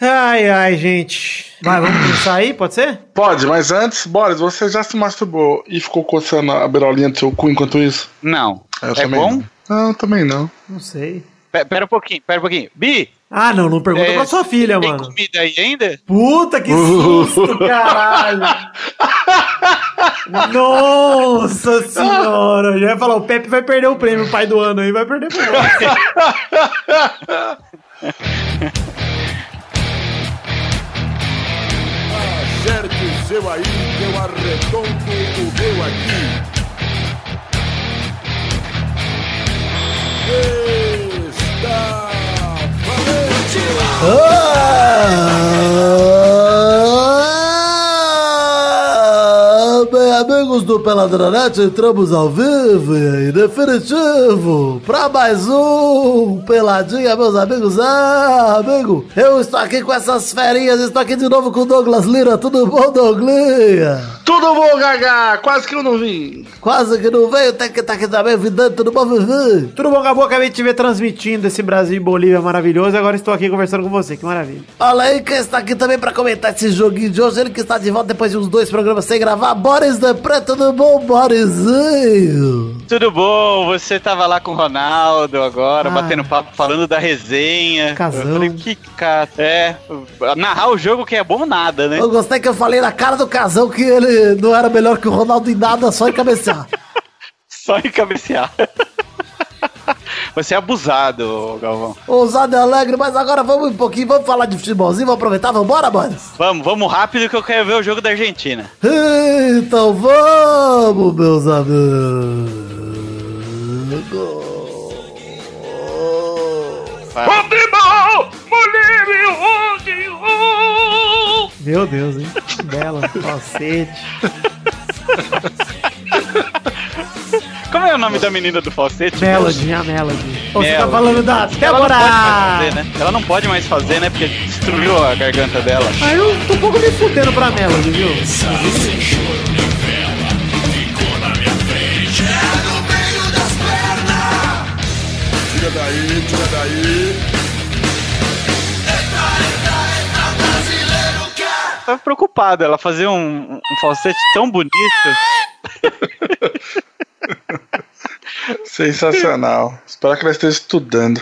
Ai, ai, gente. Vai, vamos começar aí, pode ser? Pode, mas antes, Boris, você já se masturbou e ficou coçando a beirolinha do seu cu enquanto isso? Não. Eu é também bom? Não. não, também não. Não sei. Pe- Pera um pouquinho, pera um pouquinho. Bi, Ah, não, não pergunta É, pra sua filha, tem mano. comida aí ainda? Puta que susto, caralho! Nossa senhora! Eu já ia falar, o Pepe vai perder o prêmio pai do ano aí, vai perder pro outro. seu aí, eu arredondo o meu aqui. Está valente! Ah, amigos do Peladronete, entramos ao vivo e em definitivo para mais um Peladinha, meus amigos. Ah, amigo, eu estou aqui com essas ferinhas, estou aqui de novo com o Douglas Lira. Tudo bom, Douglinha? Tudo bom, Gaga? Quase que eu não vim. Quase que não veio, tem que estar aqui também, vidante, tudo bom, Vivi? Tudo bom, Gabo? Acabei de te ver transmitindo esse Brasil e Bolívia maravilhoso e agora estou aqui conversando com você, que maravilha. Olha aí quem está aqui também para comentar esse joguinho de hoje, ele que está de volta depois de uns dois programas sem gravar, Boris da Preta, tudo bom, Borisinho? Tudo bom? Você tava lá com o Ronaldo agora, Ah. batendo papo, falando da resenha. Casão. Eu falei, que cara. É, narrar o jogo que é bom nada, né? Eu gostei que eu falei na cara do casão que ele não era melhor que o Ronaldo em nada, só em cabecear. Só em cabecear. Você é abusado, Galvão. Ousado e alegre, mas agora vamos um pouquinho, vamos falar de futebolzinho, vamos aproveitar, vamos embora, Boris? Vamos, vamos rápido que eu quero ver o jogo da Argentina. Então vamos, meus amigos. Vai. Meu Deus, hein? Bela, falsete. Como é o nome da menina do falsete? Melody, a Melody. Ô, Você tá falando da Ela não Débora! pode mais fazer, né? Ela não pode mais fazer, né? Porque destruiu a garganta dela. Ah, eu tô um pouco me fudendo pra Melody, viu? Tira daí, tira daí. Tava preocupada. Ela fazia um, um falsete tão bonito. Sensacional. Espero que ela esteja estudando.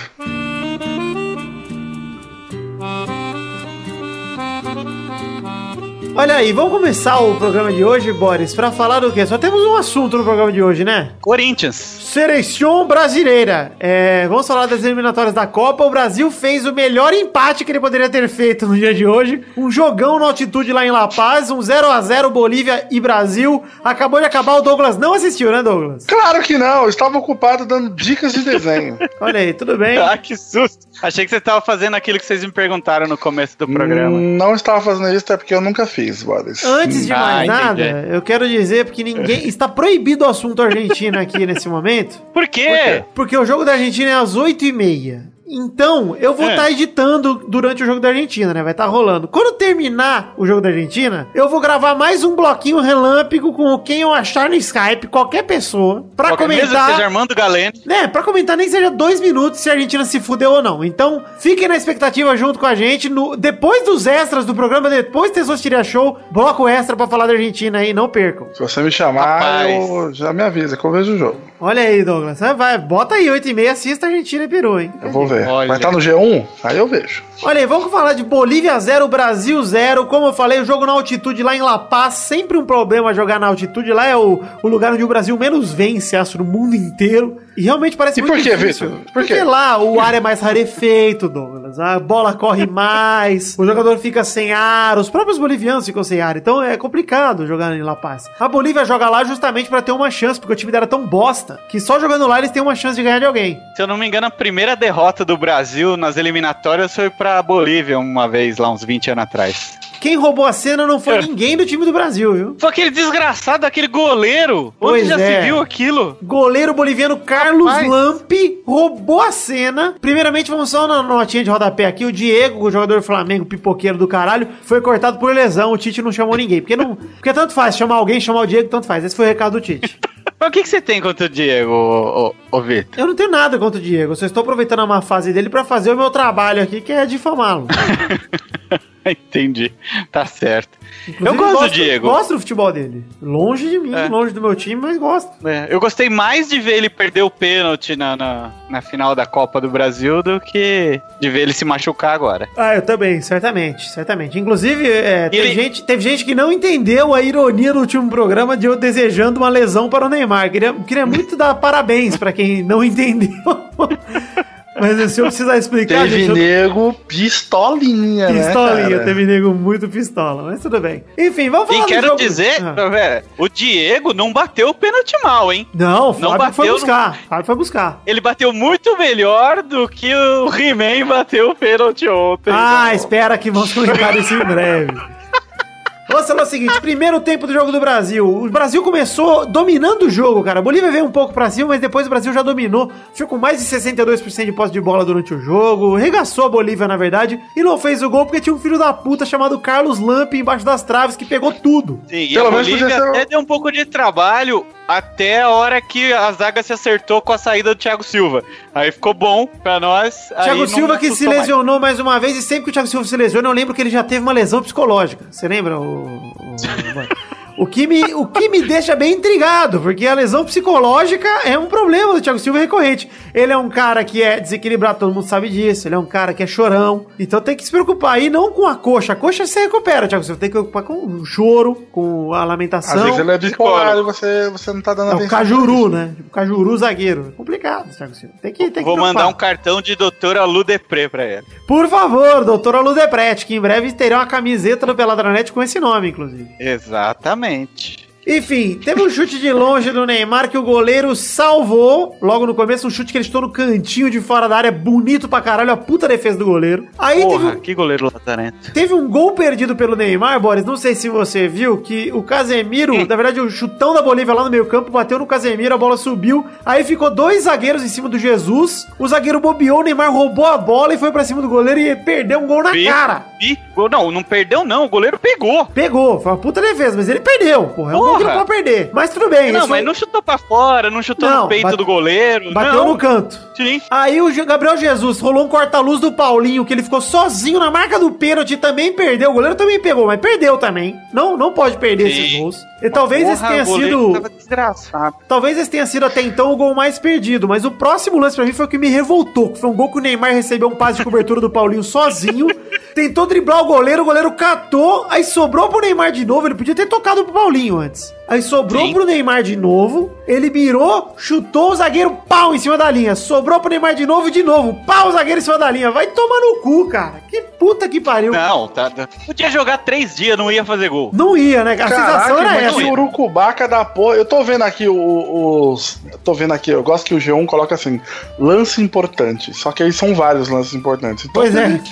Olha aí, vamos começar o programa de hoje, Boris, pra falar do quê? Só temos um assunto no programa de hoje, né? Corinthians. Seleção brasileira. É, vamos falar das eliminatórias da Copa. O Brasil fez o melhor empate que ele poderia ter feito no dia de hoje. Um jogão na altitude lá em La Paz, um 0 a 0 Bolívia e Brasil. Acabou de acabar, o Douglas não assistiu, né, Douglas? Claro que não, eu estava ocupado dando dicas de desenho. Olha aí, tudo bem? Ah, que susto. Achei que você tava fazendo aquilo que vocês me perguntaram no começo do programa. Não estava fazendo isso, até porque eu nunca fiz, Boris. Antes de Ah, mais entendi. nada, eu quero dizer porque ninguém está proibido o assunto Argentina aqui nesse momento. Por quê? Porque o jogo da Argentina é às 8h30. Então, eu vou É. estar editando durante o jogo da Argentina, né? Vai estar rolando. Quando terminar o jogo da Argentina, eu vou gravar mais um bloquinho relâmpago com quem eu achar no Skype, qualquer pessoa, pra Qualquer- Mesmo que comentar. seja Armando Galeno. Né, pra comentar nem seja dois minutos se a Argentina se fudeu ou não. Então, fiquem na expectativa junto com a gente. No, depois dos extras do programa, depois do Testosteria Show, bloco extra pra falar da Argentina aí, não percam. Se você me chamar, Rapaz. eu já me avisa que eu vejo o jogo. Olha aí, Douglas. Vai, bota aí, 8 e meia, assista Argentina e Peru, hein? Eu vou ver. Olha. Vai estar no G1? Aí eu vejo. Olha aí, vamos falar de Bolívia 0, Brasil 0. Como eu falei, o jogo na altitude lá em La Paz, sempre um problema jogar na altitude. Lá é o, o lugar onde o Brasil menos vence, acho, no mundo inteiro. E realmente parece E muito por quê, difícil. Vitor? Por Porque quê? lá o ar é mais rarefeito, Douglas. A bola corre mais, o jogador fica sem ar, os próprios bolivianos ficam sem ar. Então é complicado jogar em La Paz. A Bolívia joga lá justamente pra ter uma chance, porque o time dela é tão bosta que só jogando lá eles têm uma chance de ganhar de alguém. Se eu não me engano, a primeira derrota do Brasil nas eliminatórias foi pra Bolívia uma vez, lá uns 20 anos atrás. Quem roubou a cena não É. foi ninguém do time do Brasil, viu? Foi aquele desgraçado, aquele goleiro. Pois Onde já é. se viu aquilo? Goleiro boliviano Carlos Rapaz. Lampe roubou a cena. Primeiramente, vamos só na notinha de rodapé aqui. O Diego, o jogador do Flamengo, pipoqueiro do caralho, foi cortado por lesão. O Tite não chamou ninguém. Porque não. Porque tanto faz chamar alguém, chamar o Diego, tanto faz. Esse foi o recado do Tite. Mas o que, que você tem contra o Diego, ô, ô, ô Vitor? Eu não tenho nada contra o Diego. Eu só estou aproveitando a má fase dele pra fazer o meu trabalho aqui, que é difamá-lo. Entendi. Tá certo. Inclusive, eu gosto do do Diego. Gosto do futebol dele. Longe de mim, É. longe do meu time, mas gosto. É, eu gostei mais de ver ele perder o pênalti na, na, na final da Copa do Brasil do que de ver ele se machucar agora. Ah, eu também, certamente, certamente. Inclusive, é, teve, Ele- gente, teve gente que não entendeu a ironia do último programa de eu desejando uma lesão para o Neymar. Queria, queria muito dar parabéns para quem não entendeu. Mas se eu precisar explicar, Teve gente, eu- nego pistolinha, né? pistolinha, cara? teve nego muito pistola, mas tudo bem. Enfim, vamos falar E quero jogo. dizer, Ah. velho, o Diego não bateu o pênalti mal, hein? Não, o não Fábio foi bateu buscar. o Fábio foi buscar. Ele bateu muito melhor do que o He-Man bateu o pênalti ontem. Ah, espera que vamos comentar isso em breve. Vamos falar o seguinte, primeiro tempo do jogo do Brasil. O Brasil começou dominando o jogo, cara. A Bolívia veio um pouco pra cima, mas depois o Brasil já dominou. Ficou com mais de 62% de posse de bola durante o jogo. Regaçou a Bolívia, na verdade. E não fez o gol porque tinha um filho da puta chamado Carlos Lamp embaixo das traves que pegou tudo. Sim, e Pelo a menos Bolívia até deu um pouco de trabalho até a hora que a zaga se acertou com a saída do Thiago Silva. Aí ficou bom pra nós. Thiago Silva que se assustou mais. lesionou mais. uma vez, e sempre que o Thiago Silva se lesiona, eu lembro que ele já teve uma lesão psicológica. Você lembra? O, o, o que me, o que me deixa bem intrigado, porque a lesão psicológica é um problema do Thiago Silva recorrente. Ele é um cara que é desequilibrado, todo mundo sabe disso. Ele é um cara que é chorão. Então tem que se preocupar aí não com a coxa. A coxa você recupera, Thiago Silva. Tem que se preocupar com o choro, com a Às lamentação. vezes ele é bipolar e você, você não tá dando É o atenção. Cajuru, né? Tipo, Cajuru zagueiro. É complicado, Thiago Silva. Tem que, tem que Vou mandar um cartão de doutora Lu Depré pra ele. Por favor, doutora Ludeprete, que em breve terá uma camiseta do Peladranet com esse nome, inclusive. Exatamente. Exatamente. Enfim, teve um chute de longe do Neymar que o goleiro salvou. Logo no começo, um chute que ele estou no cantinho de fora da área, bonito pra caralho, a puta defesa do goleiro. Aí teve Porra, um, que goleiro lazarento. Teve um gol perdido pelo Neymar, Boris. Não sei se você viu que o Casemiro, na verdade, o chutão da Bolívia lá no meio-campo bateu no Casemiro, a bola subiu. Aí ficou dois zagueiros em cima do Jesus. O zagueiro bobeou, o Neymar roubou a bola e foi pra cima do goleiro e perdeu um gol na Vi, cara. vi. Não, não perdeu não, o goleiro pegou. Pegou, foi uma puta defesa, mas ele perdeu, porra. É um gol que não pode perder. Mas tudo bem. Não, mas não chutou pra fora, não chutou Não, no peito bate- do goleiro. bateu não. no canto. Sim. Aí o Gabriel Jesus rolou um corta-luz do Paulinho, que ele ficou sozinho na marca do pênalti e também perdeu. O goleiro também pegou, mas perdeu também. Não, não pode perder Sim. esses gols. E talvez esse Porra, tenha o goleiro sido. Tava desgraçado. Talvez esse tenha sido até então o gol mais perdido, mas o próximo lance pra mim foi o que me revoltou, foi um gol que o Neymar recebeu um passe de cobertura do Paulinho sozinho, tentou driblar o goleiro, o goleiro catou, aí sobrou pro Neymar de novo, ele podia ter tocado pro Paulinho antes. Aí sobrou Sim. pro Neymar de novo, ele mirou, chutou o zagueiro, pau, em cima da linha. Sobrou pro Neymar de novo, de novo, pau, o zagueiro em cima da linha. Vai tomar no cu, cara. Que puta que pariu. Não, Não, tá, tá. Podia jogar três dias, não ia fazer gol. ia, né? A sensação era mas essa. que urucubaca da porra. Eu tô vendo aqui o- os. Tô vendo aqui, eu gosto que o G1 coloca assim: lance importante. Só que aí são vários lances importantes. Então, Pois é. tem-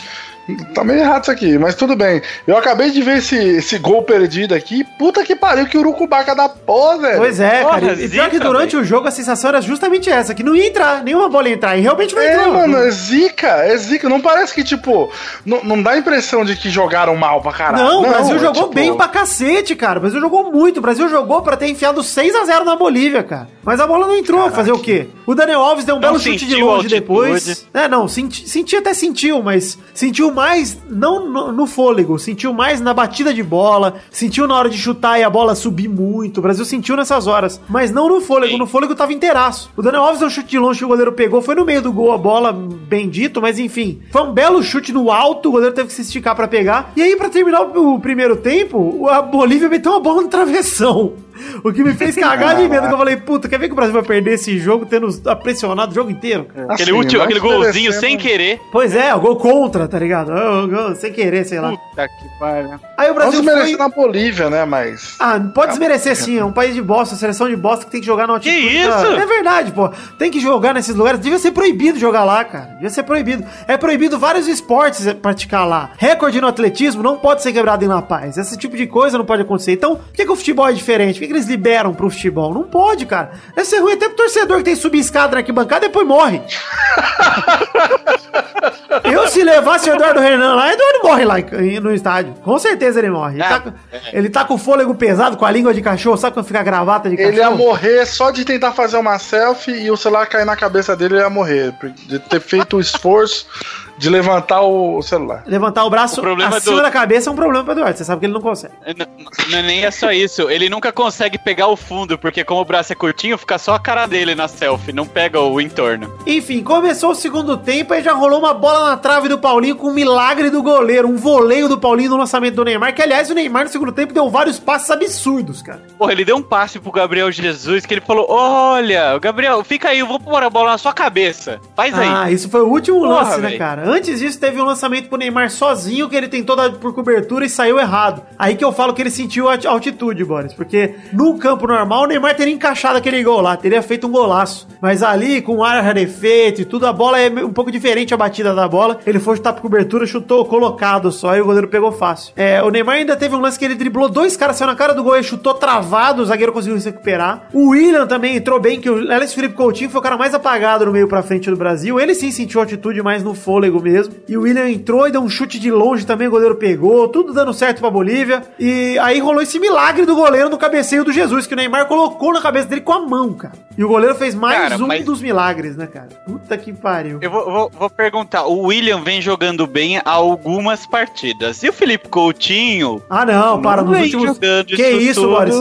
Tá meio errado isso aqui, mas tudo bem. Eu acabei de ver esse, esse gol perdido aqui. Puta que pariu, que urucubaca da porra, velho. Pois é, Porra, cara. E pior que durante o jogo a sensação era justamente essa, que não ia entrar, nenhuma bola ia entrar. E realmente não É, entrou. mano, é zica, é zica. Não parece que, tipo, não, não dá a impressão de que jogaram mal pra caralho. Não, o Brasil é, jogou tipo, bem pra cacete, cara. O Brasil jogou muito. O Brasil jogou pra ter enfiado 6 a 0 na Bolívia, cara. Mas a bola não entrou. Fazer o quê? O Daniel Alves deu um Não belo chute de longe depois. É, não, senti, senti até sentiu, mas sentiu mais não no, no fôlego, sentiu mais na batida de bola, sentiu na hora de chutar e a bola subir muito. O Brasil sentiu nessas horas, mas não no fôlego. No fôlego tava inteiraço. O Daniel Alves deu um chute de longe que o goleiro pegou, foi no meio do gol a bola, bendito, mas enfim. Foi um belo chute no alto, o goleiro teve que se esticar pra pegar. E aí, pra terminar o, o primeiro tempo, a Bolívia meteu uma bola no travessão. O que me fez cagar de medo, que eu falei, puta, quer ver que o Brasil vai perder esse jogo tendo pressionado o jogo inteiro? cara? Aquele, assim, último, não aquele golzinho sem querer. Pois é, o gol contra, tá ligado? O gol sem querer, sei lá. Puta que pariu. Aí o Brasil desmerecer foi... na Bolívia, né? Mas. Ah, pode desmerecer sim, é um país de bosta, seleção de bosta que tem que jogar na altitude. Que da- isso? É verdade, pô. Tem que jogar nesses lugares. Devia ser proibido jogar lá, cara. Devia ser proibido. É proibido vários esportes praticar lá. Recorde no atletismo não pode ser quebrado em La Paz. Esse tipo de coisa não pode acontecer. Então, por que, que o futebol é diferente? Que, que eles liberam pro futebol? Não pode, cara. Deve ser ruim até pro torcedor que tem que subir escada na arquibancada e depois morre. Eu, se levasse o Eduardo Renan lá, Eduardo morre lá no estádio. Com certeza ele morre. Ele, Ah, tá, com- ele tá com o fôlego pesado, com a língua de cachorro. Sabe quando fica a gravata de Ele ia cachorro? morrer só de tentar fazer uma selfie e o celular cair na cabeça dele, ele ia morrer. De ter feito o esforço de levantar o celular. Levantar o braço O problema acima do- da cabeça é um problema pro Eduardo. Você sabe que ele não consegue. N- Não, nem é só isso. Ele nunca consegue pegar o fundo, porque como o braço é curtinho, fica só a cara dele na selfie, não pega o entorno. Enfim, começou o segundo tempo e já rolou uma bola na trave do Paulinho com um milagre do goleiro, um voleio do Paulinho no lançamento do Neymar, que aliás o Neymar no segundo tempo deu vários passes absurdos, cara. Porra, ele deu um passe pro Gabriel Jesus que ele falou: Olha, Gabriel, fica aí, eu vou pôr a bola na sua cabeça. Faz aí. Ah, isso foi o último Porra, lance, né, véi. cara? Antes disso, teve um lançamento pro Neymar sozinho que ele tentou dar por cobertura e saiu errado. Aí que eu falo que ele sentiu a altitude, Boris, porque no campo normal o Neymar teria encaixado aquele gol lá, teria feito um golaço. Mas ali, com ar rarefeito e tudo, a bola é um pouco diferente a batida da bola. Ele foi chutar por cobertura, chutou colocado só e o goleiro pegou fácil. É, o Neymar ainda teve um lance que ele driblou dois caras, saiu na cara do gol e chutou travado, o zagueiro conseguiu se recuperar. O William também entrou bem, que o Alex Felipe Coutinho foi o cara mais apagado no meio pra frente do Brasil. Ele sim sentiu atitude mais no fôlego mesmo. E o William entrou e deu um chute de longe também, o goleiro pegou, tudo dando certo pra Bolívia. E aí rolou esse milagre do goleiro no cabeceio do Jesus, que o Neymar colocou na cabeça dele com a mão, cara. E o goleiro fez mais Cara, um mas- dos milagres, né, cara? Puta que pariu. Eu vou, vou- vou perguntar: o William vem jogando bem há algumas partidas. E o Felipe Coutinho? Ah, não, para, nos vem últimos. Que isso, Boris?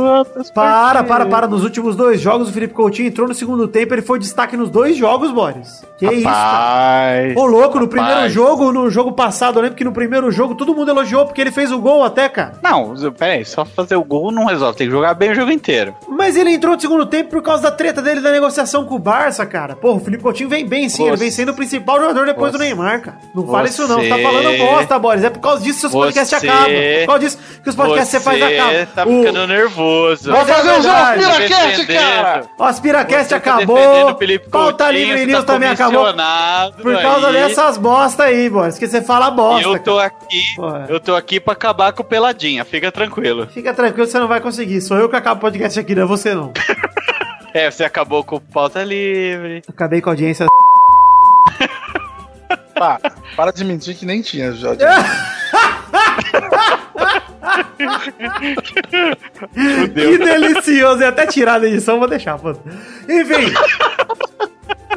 Para, para, para. Nos últimos dois jogos, o Felipe Coutinho entrou no segundo tempo, ele foi destaque nos dois jogos, Boris. Que isso, cara. Rapaz. Ô, louco, no primeiro jogo, no jogo passado, eu lembro que no primeiro jogo todo mundo elogiou porque ele fez o gol até, cara. Não, peraí, só fazer o gol não resolve, tem que jogar bem o jogo inteiro. Mas ele entrou no segundo tempo por causa da treta dele da negociação com o Barça, cara. Porra, o Felipe Coutinho vem bem sim, ele Você- vem sendo o principal jogador depois do Você- Neymar, cara. Não fala isso não, você tá falando bosta, Boris. É por causa disso que seus podcasts Você- acabam. É por causa disso que os podcasts você faz acabam. tá O- ficando nervoso. Vai fazer os. Aspiracast, cara! O Aspiracast tá acabou, Pauta Livre News tá também acabou. Por causa aí. dessas bosta aí, Boris, que você fala bosta, eu tô cara. aqui, Porra. eu tô aqui pra acabar com o Peladinha, fica tranquilo. Fica tranquilo, você não vai conseguir. Sou eu que acabo o podcast aqui, não é você não. É, você acabou com o pauta livre. Acabei com a audiência. Pá, para de mentir que nem tinha já. Que delicioso. E até tirar da edição, vou deixar, pô. Enfim.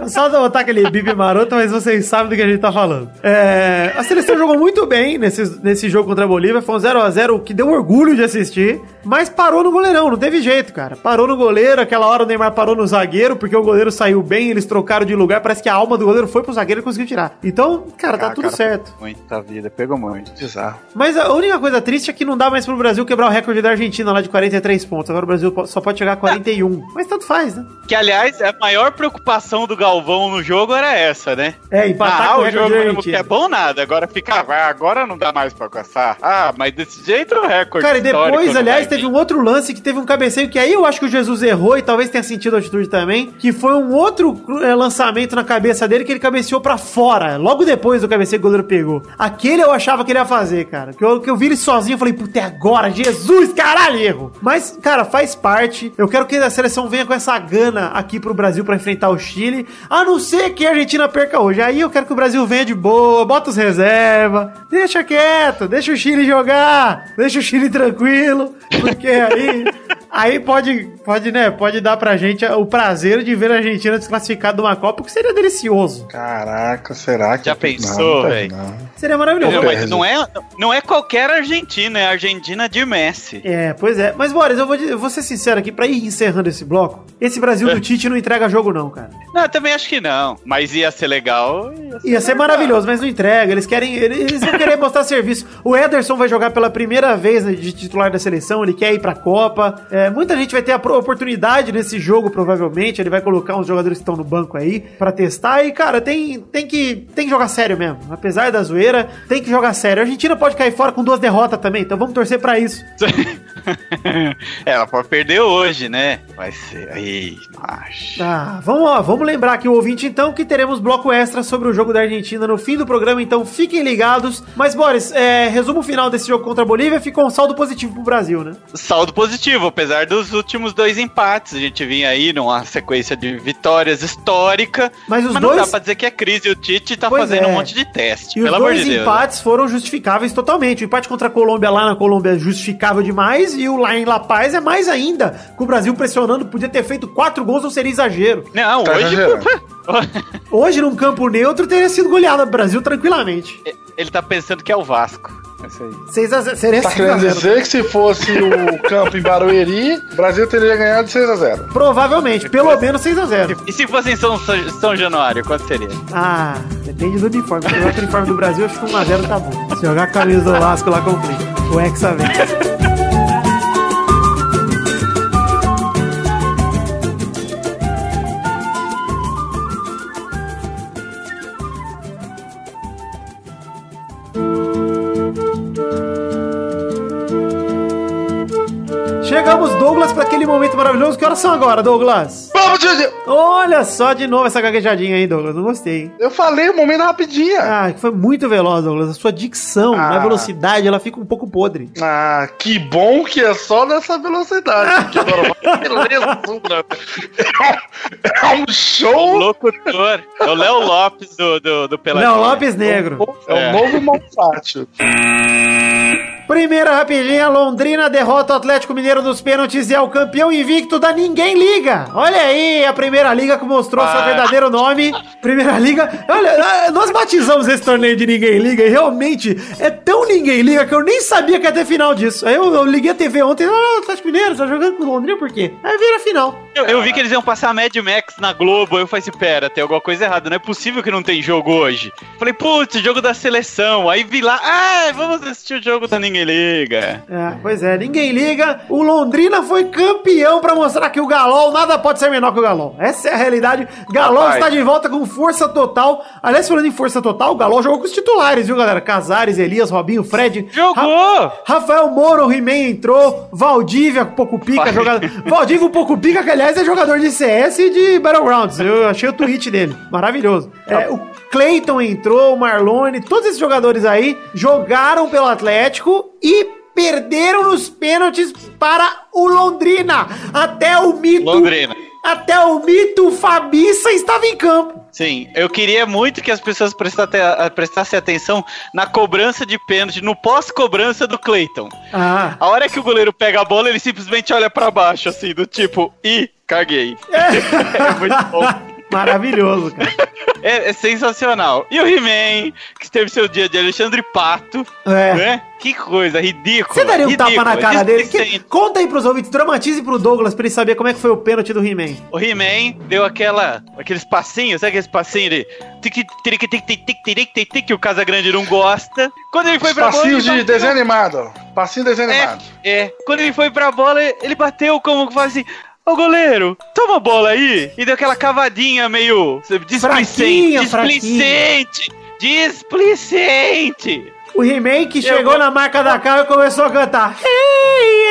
Só botar aquele bip maroto, mas vocês sabem do que a gente tá falando. É, a seleção jogou muito bem nesse, nesse jogo contra a Bolívia. Foi um 0x0 que deu orgulho de assistir. Mas parou no goleirão, não teve jeito, cara. Parou no goleiro, aquela hora o Neymar parou no zagueiro, porque o goleiro saiu bem, eles trocaram de lugar. Parece que a alma do goleiro foi pro zagueiro e conseguiu tirar. Então, cara, tá Ah, tudo cara, certo. Muita vida, pegou muito. Bizarro. Mas a única coisa triste é que não dá mais pro Brasil quebrar o recorde da Argentina lá de 43 pontos. Agora o Brasil só pode chegar a 41. Mas tanto faz, né? Que, aliás, a maior preocupação do Galvão no jogo era essa, né? É, empatar Ah, o jogo que Argentina. é bom nada, agora fica, ah, agora não dá mais pra alcançar. Ah, mas desse jeito o recorde Cara, e depois, aliás, teve um outro lance que teve um cabeceio que aí eu acho que o Jesus errou e talvez tenha sentido a atitude também, que foi um outro eh, lançamento na cabeça dele que ele cabeceou pra fora, logo depois do cabeceio que o goleiro pegou. Aquele eu achava que ele ia fazer, cara. Que eu, que eu vi ele sozinho, eu falei, puta, é agora, Jesus, caralho, erro. Mas, cara, faz parte. Eu quero que a seleção venha com essa gana aqui pro Brasil pra enfrentar o Chile, a não ser que a Argentina perca hoje. Aí eu quero que o Brasil venha de boa, bota os reserva, deixa quieto, deixa o Chile jogar, deixa o Chile tranquilo, porque aí Aí pode, pode, né, pode dar pra gente o prazer de ver a Argentina desclassificada de uma Copa, o que seria delicioso. Caraca, será que. Já Não, pensou, não. Seria maravilhoso. Não, não é, não é qualquer Argentina, é a Argentina de Messi. É, pois é. Mas, Boris, eu vou, eu vou ser sincero aqui, pra ir encerrando esse bloco, esse Brasil É. do Tite não entrega jogo não, cara. Não, eu também acho que não. Mas ia ser legal. Ia ser maravilhoso, mas não entrega. Eles querem. Eles vão querer mostrar serviço. O Ederson vai jogar pela primeira vez né, de titular da seleção, ele quer ir pra Copa. É, muita gente vai ter a oportunidade nesse jogo, provavelmente. Ele vai colocar uns jogadores que estão no banco aí pra testar. E, cara, tem, tem, que, tem que jogar sério mesmo. Apesar da zoeira, tem que jogar sério. A Argentina pode cair fora com duas derrotas também, então vamos torcer pra isso. Ela pode perder hoje, né? Vai ser. Aí, acho. Ah, vamos, ó, vamos lembrar aqui o ouvinte então que teremos bloco extra sobre o jogo da Argentina no fim do programa, então fiquem ligados. Mas, Boris, é, resumo final desse jogo contra a Bolívia, ficou um saldo positivo pro Brasil, né? Saldo positivo, apesar dos últimos dois empates. A gente vinha aí numa sequência de vitórias histórica. Mas os não dois- dá pra dizer que é crise. O Tite tá Pois fazendo é. um monte de teste. E os pelo amor dois de Deus. empates foram justificáveis totalmente. O empate contra a Colômbia lá na Colômbia é justificável demais e o lá em La Paz é mais ainda. Com o Brasil pressionando, podia ter feito quatro gols, não seria exagero. Não, Tá hoje. Hoje, num campo neutro, teria sido goleado o Brasil tranquilamente. Ele tá pensando que é o Vasco. É isso aí. 6 a 0 seria Tá 6 a querendo 0. dizer que se fosse o campo em Barueri, o Brasil teria ganhado de 6x0. Provavelmente, pelo menos 6 a 0 E se fosse em São, São Januário, quanto seria? Ah, depende do uniforme. Se jogar o uniforme do Brasil, acho que 1 a 0 tá bom. Se jogar a camisa do Vasco lá, complica. O Hexa vem. maravilhoso. Que horas são agora, Douglas? Vamos, Didi! Olha só de novo essa gaguejadinha aí, Douglas. Não gostei, hein? Eu falei o momento rapidinha. Ah, que foi muito veloz, Douglas. A sua dicção, Ah. a velocidade, ela fica um pouco podre. Ah, que bom que é só nessa velocidade. vai beleza, É um show. Locutor. É o Léo Lopes do, do, do Peladinha. Léo Lopes Negro. É o É. novo Malfátio. Primeira rapidinha, Londrina derrota o Atlético Mineiro nos pênaltis e é o campeão invicto da Ninguém Liga. Olha aí, a Primeira Liga que mostrou seu Ah. verdadeiro nome. Primeira Liga. Olha, ah, nós batizamos esse torneio de Ninguém Liga e realmente é tão Ninguém Liga que eu nem sabia que ia ter final disso. Aí eu, eu liguei a TV ontem, ah, o Atlético Mineiro, tá jogando com o Londrina por quê? Aí vira final. Eu, eu vi que eles iam passar Mad Max na Globo. Eu falei assim: pera, tem alguma coisa errada. Não é possível que não tem jogo hoje. Falei, putz, jogo da seleção. Aí vi lá, ah, vamos assistir o jogo da Ninguém Liga. É, pois é, ninguém liga. O Londrina foi campeão pra mostrar que o Galol nada pode ser menor que o Galol. Essa é a realidade. Galol Rapaz. está de volta com força total. Aliás, falando em força total, o Galol jogou com os titulares, viu, galera? Casares, Elias, Robinho, Fred. Jogou! Rafael Moro, o He-Man entrou. Valdívia, pouco pica, jogador. Valdívia, um pouco pica, que aliás é jogador de CS e de Battlegrounds. Eu achei o tweet dele. Maravilhoso. É, o Clayton entrou, o Marlone, todos esses jogadores aí jogaram pelo Atlético e perderam nos pênaltis para o Londrina. Até o mito. Londrina. Até o mito Fabiça estava em campo. Sim, eu queria muito que as pessoas prestassem, prestassem atenção na cobrança de pênalti, no pós-cobrança do Cleiton. Ah. A hora que o goleiro pega a bola, ele simplesmente olha pra baixo, assim, do tipo, ih, caguei. É muito bom. Maravilhoso, cara. É, é sensacional. E o He-Man, que teve seu dia de Alexandre Pato, é. né? Que coisa ridícula. Você daria um ridícula, tapa na cara dele? Que, é conta aí pros ouvintes, dramatize pro Douglas pra ele saber como é que foi o pênalti do He-Man. O He-Man deu aquela, aqueles passinhos, sabe aqueles passinhos de que o Casa Grande não gosta. Quando ele foi pra Passinhos bola, de desanimado. Passinho é, desanimado. É, é, Quando ele foi pra bola, ele bateu como que assim: Ô goleiro, toma a bola aí. E deu aquela cavadinha meio displicente. Fraquinha, Displicente. Displicente. O He-Man que Eu chegou na marca da cara e começou a cantar. Ei,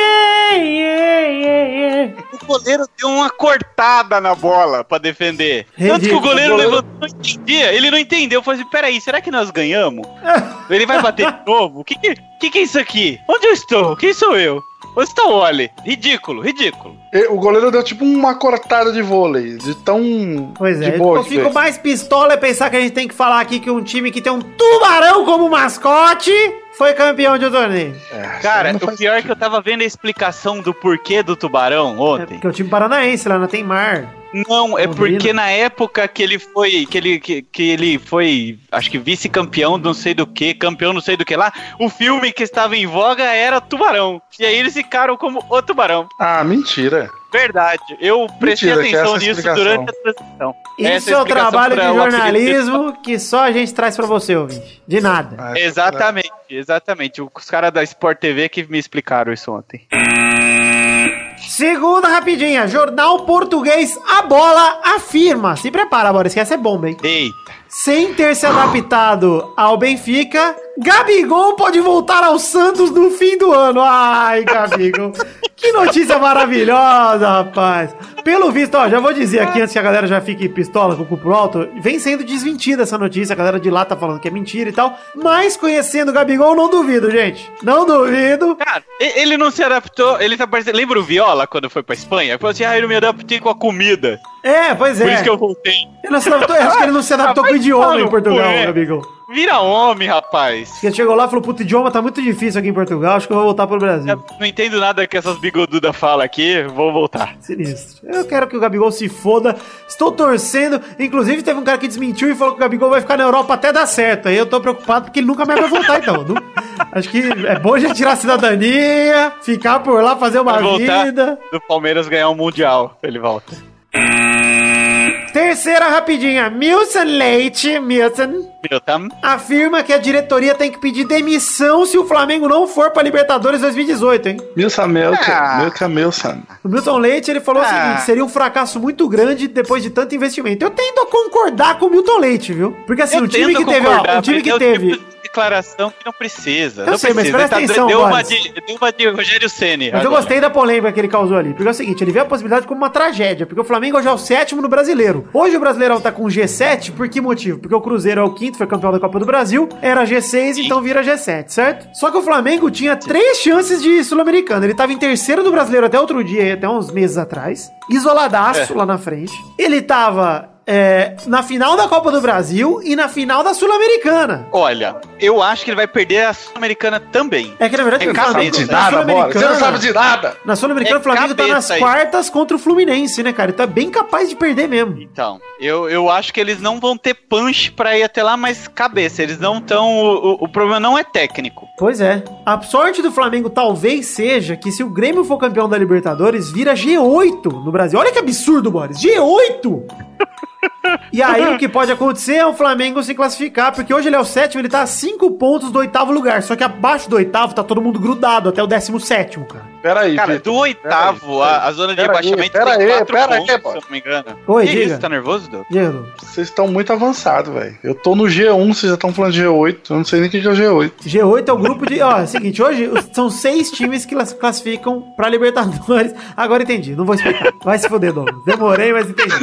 ei, ei, ei, ei. O goleiro deu uma cortada na bola pra defender. Tanto que o goleiro O goleiro- levantou, não entendia. Ele não entendeu. Eu falei assim: peraí, será que nós ganhamos? Ele vai bater de novo? O que que, que que é isso aqui? Onde eu estou? Quem sou eu? Onde está o Oli? Ridículo, ridículo. E O goleiro deu tipo uma cortada de vôlei. De tão. Pois é, de boa eu fico fez. mais pistola é pensar que a gente tem que falar aqui que um time que tem um tubarão como mascote foi campeão de um torneio. É, Cara, o pior é que eu tava vendo a explicação do porquê do tubarão É ontem. porque é o time paranaense lá não tem mar. Não, é porque na época que ele foi, que ele, que, que ele foi, acho que vice-campeão, não sei do que, campeão não sei do que lá, o filme que estava em voga era Tubarão. E aí eles ficaram como o Tubarão. Ah, mentira. Verdade, eu prestei Mentira, atenção é a nisso explicação. durante a transmissão. Isso é é o trabalho de jornalismo que só a gente traz pra você, ouvinte. De nada. Ah, essa- Exatamente, exatamente. Os caras da Sport TV que me explicaram isso ontem. Segunda rapidinha, jornal português A Bola afirma. Se prepara, que essa é bomba, hein? Eita. Sem ter se adaptado ao Benfica, Gabigol pode voltar ao Santos no fim do ano. Ai, Gabigol. que notícia maravilhosa, rapaz. Pelo visto, ó, já vou dizer aqui antes que a galera já fique pistola com o cu pro alto, vem sendo desmentida essa notícia, a galera de lá tá falando que é mentira e tal, mas conhecendo o Gabigol, não duvido, gente. Não duvido. Cara, ele não se adaptou, ele tá parecendo. Lembra o Viola quando foi pra Espanha? Ele falou assim: ah, eu não me adaptei com a comida. É, pois é. Por isso que eu voltei. Ele não se adaptou, acho que ele não se adaptou com o idioma em Portugal, é. Gabigol. Vira homem, rapaz. Porque chegou lá e falou, puta, idioma tá muito difícil aqui em Portugal, acho que eu vou voltar pro Brasil. Eu não entendo nada que essas bigodudas falam aqui, vou voltar. Sinistro. Eu quero que o Gabigol se foda. Estou torcendo. Inclusive, teve um cara que desmentiu e falou que o Gabigol vai ficar na Europa até dar certo. Aí eu tô preocupado porque ele nunca mais vai voltar, então. Não- Acho que é bom já tirar a cidadania, ficar por lá, fazer uma vida. do Palmeiras ganhar um Mundial. Ele volta. Terceira rapidinha. Milson Leite, Milton, Milton. afirma que a diretoria tem que pedir demissão se o Flamengo não for pra Libertadores 2018, hein? Milsa Melka, Ah. Melka Milson. O Milton Leite, ele falou o Ah. seguinte, seria um fracasso muito grande depois de tanto investimento. Eu tendo a concordar com o Milton Leite, viu? Porque assim, Eu o time tento que teve, ó, o time mas que é o teve... tipo de declaração que não precisa. Eu não sei, mas precisa. presta Ele atenção, deu, uma de, deu uma de Rogério Ceni. Mas eu gostei da polêmica que ele causou ali. Porque é o seguinte, ele vê a possibilidade como uma tragédia. Porque o Flamengo hoje é o sétimo no brasileiro. Hoje o Brasileirão tá com G7, por que motivo? Porque o Cruzeiro é o quinto, foi campeão da Copa do Brasil, era G6, então vira G7, certo? Só que o Flamengo tinha três chances de Sul-Americano. Ele tava em terceiro do brasileiro até outro dia, até uns meses atrás. Isoladaço lá na frente. Ele tava. É, na final da Copa do Brasil e na final da Sul-Americana. Olha, eu acho que ele vai perder a Sul-Americana também. É que na verdade É cabeça. Flamengo- De na nada, bora. Você não sabe de nada. Na Sul-Americana, É o Flamengo tá nas aí. quartas contra o Fluminense, né, cara? Ele tá bem capaz de perder mesmo. Então, eu, eu acho que eles não vão ter punch pra ir até lá, mas cabeça. Eles não estão. O, o- o problema não é técnico. Pois é. A sorte do Flamengo talvez seja que se o Grêmio for campeão da Libertadores, vira G8 no Brasil. Olha que absurdo, Boris. G8! E aí o que pode acontecer é o Flamengo se classificar, porque hoje ele é o sétimo, ele tá a cinco pontos do oitavo lugar. Só que abaixo do oitavo tá todo mundo grudado até o décimo sétimo, cara. Pera aí, Cara, Vitor. do oitavo, Pera aí, a, a zona de pera aí, rebaixamento pera aí, quatro pera aí, pontos, pô. se eu não me engano. Oi, que diga. isso, tá nervoso, Du? Diego, Vocês estão muito avançados, velho. Eu tô no G1, vocês já estão falando de G8. Eu não sei nem o que é o G8. G8 é o grupo de. Ó, é o seguinte, hoje são seis times que las- classificam pra Libertadores. Agora entendi, não vou explicar. Vai se foder, Douglas. Demorei, mas entendi.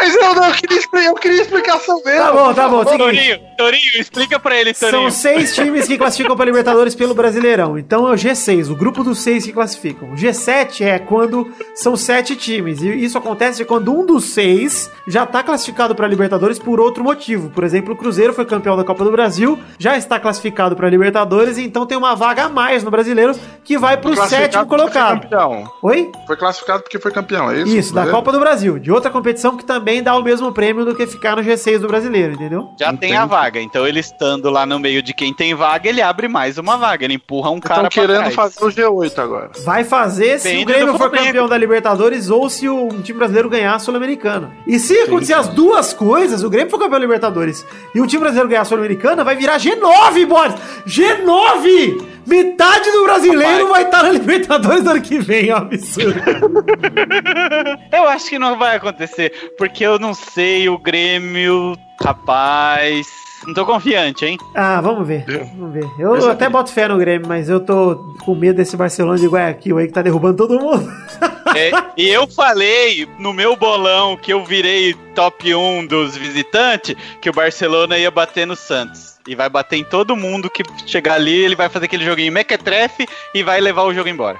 Mas eu não, eu queria, eu queria explicação mesmo. Tá bom, tá bom. Torinho, Torinho, explica pra ele, Torinho. São seis times que classificam para Libertadores pelo Brasileirão. Então é o G6, o grupo dos seis que classificam. O G7 é quando são sete times. E isso acontece quando um dos seis já está classificado para Libertadores por outro motivo. Por exemplo, o Cruzeiro foi campeão da Copa do Brasil, já está classificado para Libertadores, então tem uma vaga a mais no Brasileiro que vai para o Classificado sétimo porque foi colocado. campeão. Oi? Foi classificado porque foi campeão, é isso? Isso, da Né? Copa do Brasil. De outra competição que também dá o mesmo prêmio do que ficar no G6 do Brasileiro, entendeu? Já tem a vaga, então ele estando lá no meio de quem tem vaga, ele abre mais uma vaga, ele empurra um cara Estão pra querendo trás. fazer o G8 agora. Vai fazer se Depende o Grêmio for campeão da Libertadores ou se o time brasileiro ganhar a Sul-Americana. E se acontecer as duas coisas, o Grêmio for campeão da Libertadores e o time brasileiro ganhar a Sul-Americana, vai virar G9, Boris! G9! Metade do brasileiro Rapaz. vai estar na Libertadores no ano que vem, é um absurdo. Eu acho que não vai acontecer, porque eu não sei, o Grêmio, rapaz. Não tô confiante, hein? Ah, vamos ver. Vamos ver. Eu Esse até boto fé no Grêmio, mas eu tô com medo desse Barcelona de Guayaquil aí que tá derrubando todo mundo. É, e eu falei no meu bolão que eu virei top 1 dos visitantes que o Barcelona ia bater no Santos. E vai bater em todo mundo que chegar ali, ele vai fazer aquele joguinho mequetrefe e vai levar o jogo embora.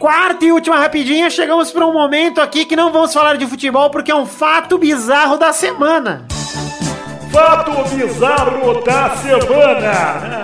Quarta e última rapidinha, chegamos para um momento aqui que não vamos falar de futebol porque é um fato bizarro da semana. Fato bizarro da semana.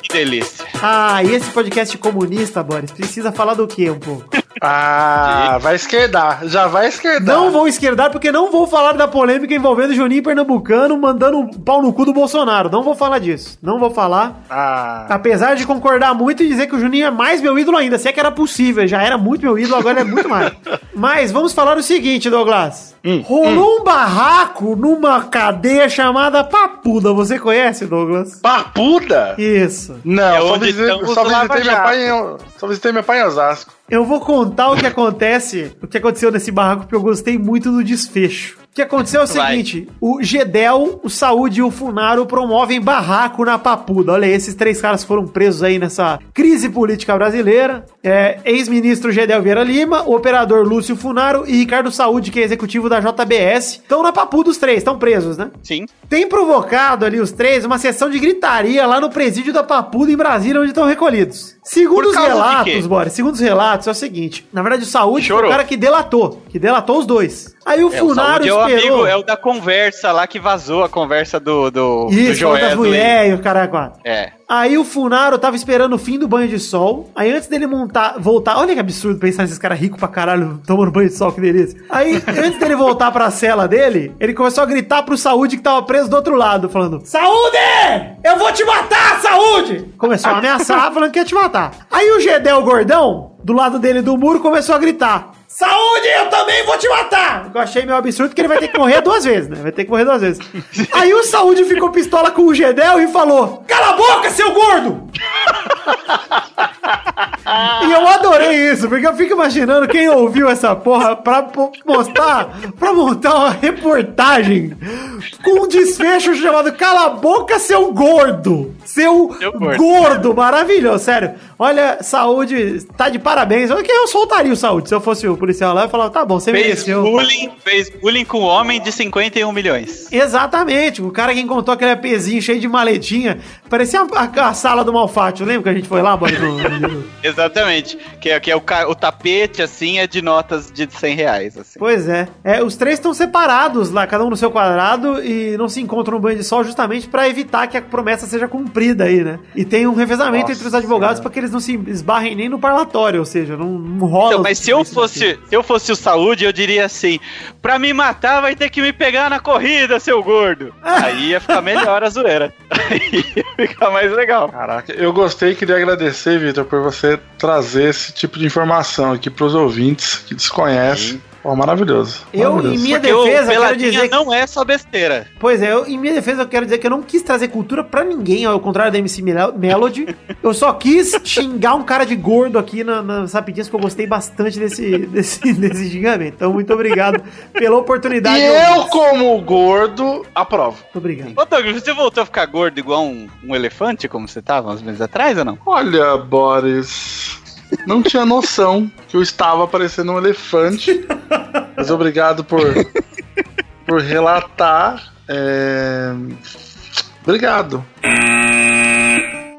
Que delícia. Ah, e esse podcast comunista, Boris, precisa falar do quê um pouco? Ah, vai esquerdar. Já vai esquerdar. Não vou esquerdar porque não vou falar da polêmica envolvendo Juninho Pernambucano mandando um pau no cu do Bolsonaro. Não vou falar disso. Não vou falar. Ah, Apesar de concordar muito e dizer que o Juninho é mais meu ídolo ainda, se é que era possível, já era muito meu ídolo, agora é muito mais. Mas vamos falar o seguinte, Douglas. Rolou um barraco numa cadeia chamada Papuda. Você conhece, Douglas? papuda? Isso. Não, É só visitei, só, visitei meu pai em, só visitei meu pai em Osasco. Eu vou contar o que acontece, o que aconteceu nesse barraco, porque eu gostei muito do desfecho. O que aconteceu é o Vai. seguinte: o Gedel, o Saúde e o Funaro promovem barraco na Papuda. Olha aí, esses três caras foram presos aí nessa crise política brasileira. É, ex-ministro Gedel Vieira Lima, o operador Lúcio Funaro e Ricardo Saúde, que é executivo da JBS. Estão na papu dos três, estão presos, né? Sim. Tem provocado ali os três uma sessão de gritaria lá no presídio da Papuda em Brasília, onde estão recolhidos. Segundo os relatos? Boris, segundo os relatos, é o seguinte: na verdade, o Saúde foi o Chorou. cara que delatou, que delatou os dois. Aí o É, o Funaro é o esperou. amigo, é o da conversa lá que vazou a conversa do, do, do Isso, falou das Joesley. mulheres e o cara. É. Aí o Funaro tava esperando o fim do banho de sol. Aí antes dele montar, voltar. Olha que absurdo pensar nesses caras ricos pra caralho tomando banho de sol, que delícia. Aí, antes dele voltar pra cela dele, ele começou a gritar pro Saúde que tava preso do outro lado, falando: Saúde! Eu vou te matar, Saúde! Começou a ameaçar, falando que ia te matar. Aí o Gedel Gordão, do lado dele do muro, começou a gritar. Saúde, eu também vou te matar! Eu achei meio absurdo porque ele vai ter que morrer duas vezes, né? Vai ter que morrer duas vezes. Aí o Saúde ficou pistola com o Gedel e falou: Cala a boca, seu gordo! E eu adorei isso, porque eu fico imaginando quem ouviu essa porra pra mostrar, pra montar uma reportagem com um desfecho chamado Cala a boca, seu gordo! Seu, Seu gordo. gordo. maravilhoso, sério. Olha, saúde, tá de parabéns. Olha que eu soltaria o saúde. Se eu fosse o policial lá, eu falava, tá bom, você Fez mereceu. bullying, fez bullying com um homem de 51 milhões. Exatamente, o cara que encontrou aquele APzinho cheio de maletinha, parecia a, a- a sala do Malfátio, lembra que a gente foi lá, no- Exatamente. Que é, que é o, o tapete, assim, é de notas de 100 reais, assim. Pois é. é os três estão separados lá, cada um no seu quadrado, e não se encontram no banho de sol justamente pra evitar que a promessa seja cumprida aí, né? E tem um revezamento Nossa entre os advogados pra que eles não se esbarrem nem no parlatório, ou seja, não, não rola. Então, mas se eu isso fosse, se eu fosse o saúde, eu diria assim: pra me matar, vai ter que me pegar na corrida, seu gordo. Aí ia ficar melhor a zoeira. Aí ia ficar mais legal. Caraca, eu gostei e queria agradecer, Vitor, por você trazer esse tipo de informação aqui pros ouvintes que desconhecem. Pô, maravilhoso. Eu, maravilhoso. em minha Porque defesa, eu quero dizer que. não é só besteira. Pois é, eu, em minha defesa, eu quero dizer que eu não quis trazer cultura pra ninguém, ao contrário da MC Mel- Melody. Eu só quis xingar um cara de gordo aqui na- nas rapidinhas, porque eu gostei bastante desse, desse, desse xingamento. Então, muito obrigado pela oportunidade. E eu, como gordo, aprovo. Muito obrigado. Ô, Douglas, você voltou a ficar gordo igual um, um elefante, como você tava uns meses atrás ou não? Olha, Boris, não tinha noção que eu estava parecendo um elefante. Mas obrigado por, por relatar. É... Obrigado.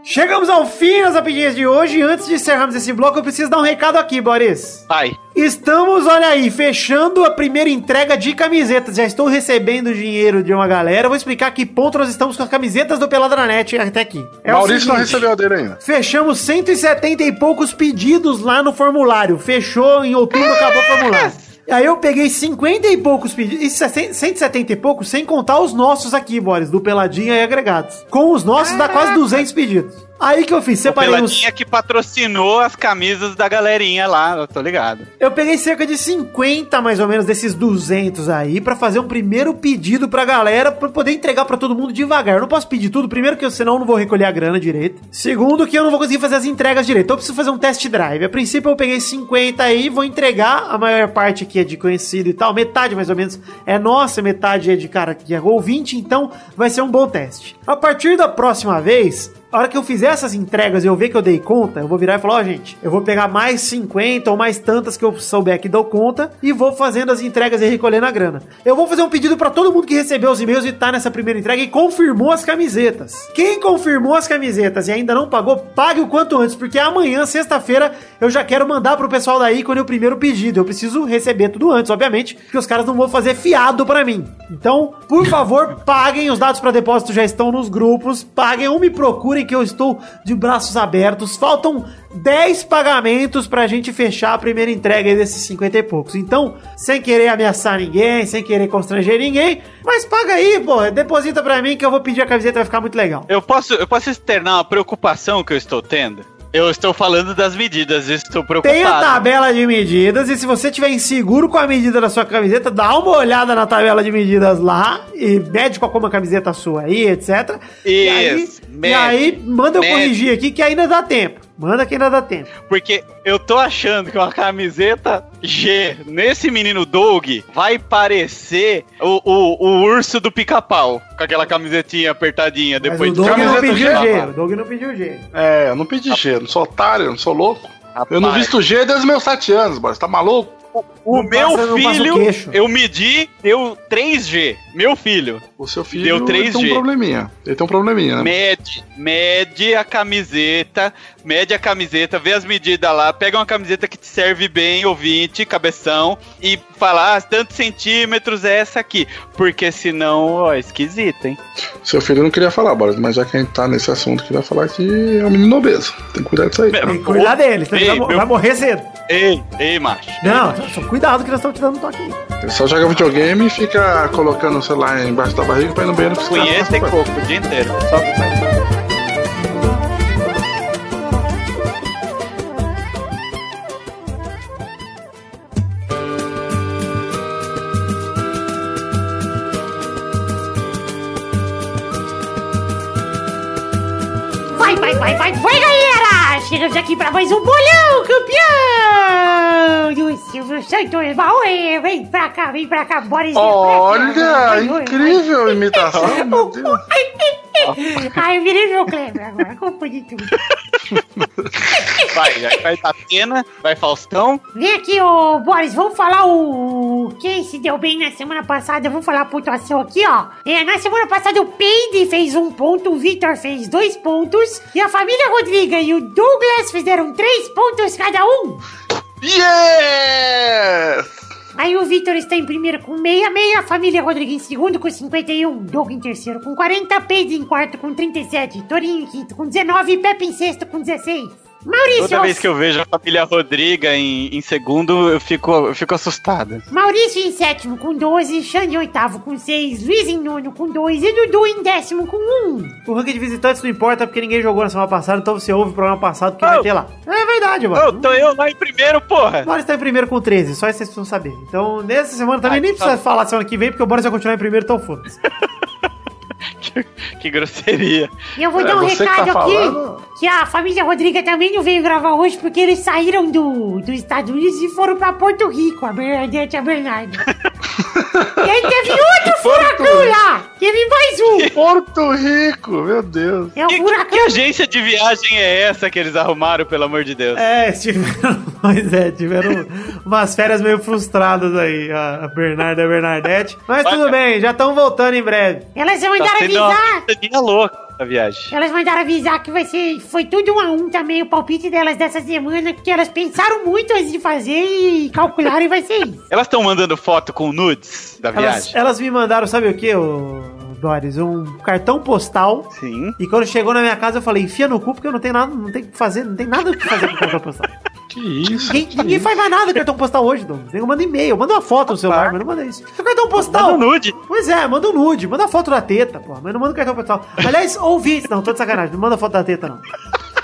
Chegamos ao fim das rapidinhas de hoje. E antes de encerrarmos esse bloco, eu preciso dar um recado aqui, Boris. Pai. Estamos, olha aí, fechando a primeira entrega de camisetas. Já estou recebendo dinheiro de uma galera. Eu vou explicar que ponto nós estamos com as camisetas do Peladranet até aqui. É o Maurício não seguinte, recebeu a dele ainda. Fechamos 170 e poucos pedidos lá no formulário. Fechou em outubro, acabou o formulário. Aí eu peguei 50 e poucos pedidos, 100 170 e poucos, sem contar os nossos aqui, Boris, do Peladinha e agregados. Com os nossos dá quase 200 pedidos. Aí que eu fiz, separei os... Peladinha que patrocinou as camisas da galerinha lá, eu tô ligado. Eu peguei cerca de 50 mais ou menos desses 200 aí pra fazer um primeiro pedido pra galera pra poder entregar pra todo mundo devagar. Eu não posso pedir tudo, primeiro que eu senão eu não vou recolher a grana direito. Segundo que eu não vou conseguir fazer as entregas direito. Então eu preciso fazer um test drive. A princípio eu peguei 50 aí, vou entregar. A maior parte aqui é de conhecido e tal, metade mais ou menos é nossa, metade é de cara que é ouvinte, então vai ser um bom teste. A partir da próxima vez, a hora que eu fizer essas entregas e eu ver que eu dei conta, eu vou virar e falar, ó, gente, eu vou pegar mais 50 ou mais tantas que eu souber que dou conta e vou fazendo as entregas e recolhendo a grana. Eu vou fazer um pedido pra todo mundo que recebeu os e-mails e tá nessa primeira entrega e confirmou as camisetas. Quem confirmou as camisetas e ainda não pagou, pague o quanto antes, porque amanhã, sexta-feira, eu já quero mandar pro pessoal da ícone o primeiro pedido. Eu preciso receber tudo antes, obviamente, porque os caras não vão fazer fiado pra mim. Então, por favor, paguem. Os dados pra depósito já estão nos grupos. Paguem ou me procurem que eu estou de braços abertos. Faltam 10 pagamentos pra gente fechar a primeira entrega desses 50 e poucos. Então, sem querer ameaçar ninguém, sem querer constranger ninguém, mas paga aí, pô. Deposita pra mim que eu vou pedir a camiseta, vai ficar muito legal. Eu posso, eu posso externar uma preocupação que eu estou tendo? Eu estou falando das medidas, estou preocupado. Tem a tabela de medidas e se você tiver inseguro com a medida da sua camiseta, dá uma olhada na tabela de medidas lá e mede qual como a camiseta sua aí, etc. e aí, Isso, e mede, aí manda eu mede. corrigir aqui que ainda dá tempo. Manda que ainda dá tempo. Porque eu tô achando que uma camiseta G nesse menino Doug vai parecer o, o, o urso do pica-pau. Com aquela camisetinha apertadinha Mas depois o Doug não camiseta pediu G. cara. O Doug não pediu G. É, eu não pedi G, eu não sou otário, eu não sou louco. Eu não Rapaz, visto G desde os meus 7 anos, Boris. Tá maluco? O Não meu filho, eu medi, deu 3G. Meu filho. O seu filho Deu ele 3G. tem um probleminha. Ele tem um probleminha, né? Mede, mede a camiseta, mede a camiseta, vê as medidas lá, pega uma camiseta que te serve bem, ouvinte, cabeção, e fala, ah, tantos centímetros é essa aqui. Porque senão, ó, é esquisito, hein? Seu filho não queria falar, Boris, mas já que a gente tá nesse assunto, queria falar que é um menino obeso. Tem que cuidar disso aí. Tem que cuidar dele, senão ele vai, Ei, meu- vai morrer cedo. Ei, ei, macho. Não, só cuidado que nós estamos te dando um toque. Ele só joga videogame e fica colocando o celular embaixo da barriga pra ir no banheiro pra Conhece e coco o dia inteiro. Só Vai, vai, vai, vai, vai, galera! Chegamos aqui pra mais um bolão, Silvio Santos, vai, vem pra cá, vem pra cá, bora esse Olha, incrível a imitação, meu Deus. Ai, eu virei meu Kleber agora, confundi tudo. vai, aí vai Tatena, vai Faustão. Vem aqui, ô Boris, vamos falar o. Quem se deu bem na semana passada? Vamos falar a pontuação aqui, ó. É, na semana passada o Peide fez um ponto, o Victor fez dois pontos, e a família Rodriga e o Douglas fizeram três pontos cada um. Yes! Aí o Victor está em primeiro com 66, a família Rodrigo em segundo com 51, Doug em terceiro com 40, Peide em quarto com 37, Torinho em quinto com 19 e Pepe em sexto com 16. Maurício, Toda vez que eu vejo a família Rodriga em, em segundo, eu fico, eu fico assustado. Maurício em sétimo com 12, Xande em oitavo com 6, Luiz em nono com 2 e Dudu em décimo com 1. O ranking de visitantes não importa porque ninguém jogou na semana passada, então você ouve o programa passado que vai Oh. ter lá. É verdade, mano. tô eu lá em primeiro, porra. O Boris tá em primeiro com 13, só isso vocês precisam saber. Então, nessa semana também Ah, nem tá. precisa falar semana que vem, porque o Boris vai continuar em primeiro, então foda-se. Que, que grosseria. E eu vou É, dar um que recado tá aqui, falando. que a família Rodriga também não veio gravar hoje porque eles saíram do, dos Estados Unidos e foram pra Porto Rico, a Bernadette e a Bernardo. e aí teve outro furacão lá, teve mais um. Porto Rico, meu Deus. É o Que, que, furacão que agência de viagem é essa que eles arrumaram, pelo amor de Deus? É, tiveram, pois é, tiveram umas férias meio frustradas aí, a Bernarda e a Bernadette. Mas tudo bem, já estão voltando em breve. Elas Tá mandaram avisar. coisa louca a viagem. Elas mandaram avisar que vai ser. Foi tudo um a um também o palpite delas dessa semana, porque elas pensaram muito antes de fazer e calcularam e vai ser isso. Elas estão mandando foto com nudes da Elas, viagem? elas me mandaram, sabe o que, ô Doris? Um cartão postal. Sim. E quando chegou na minha casa, eu falei, enfia no cu, porque eu não tenho nada, não tem o que fazer, não tem nada o que fazer com cartão postal. Que isso? Ninguém, ninguém faz mais nada cartão postal hoje, Douglas. Nego manda e-mail, manda uma foto no celular, mas não manda isso. É cartão postal. Manda nude. Pois é, manda um nude, manda foto da teta, porra, mas não manda cartão postal. Aliás, ouvintes, não, tô de sacanagem, não manda foto da teta, não.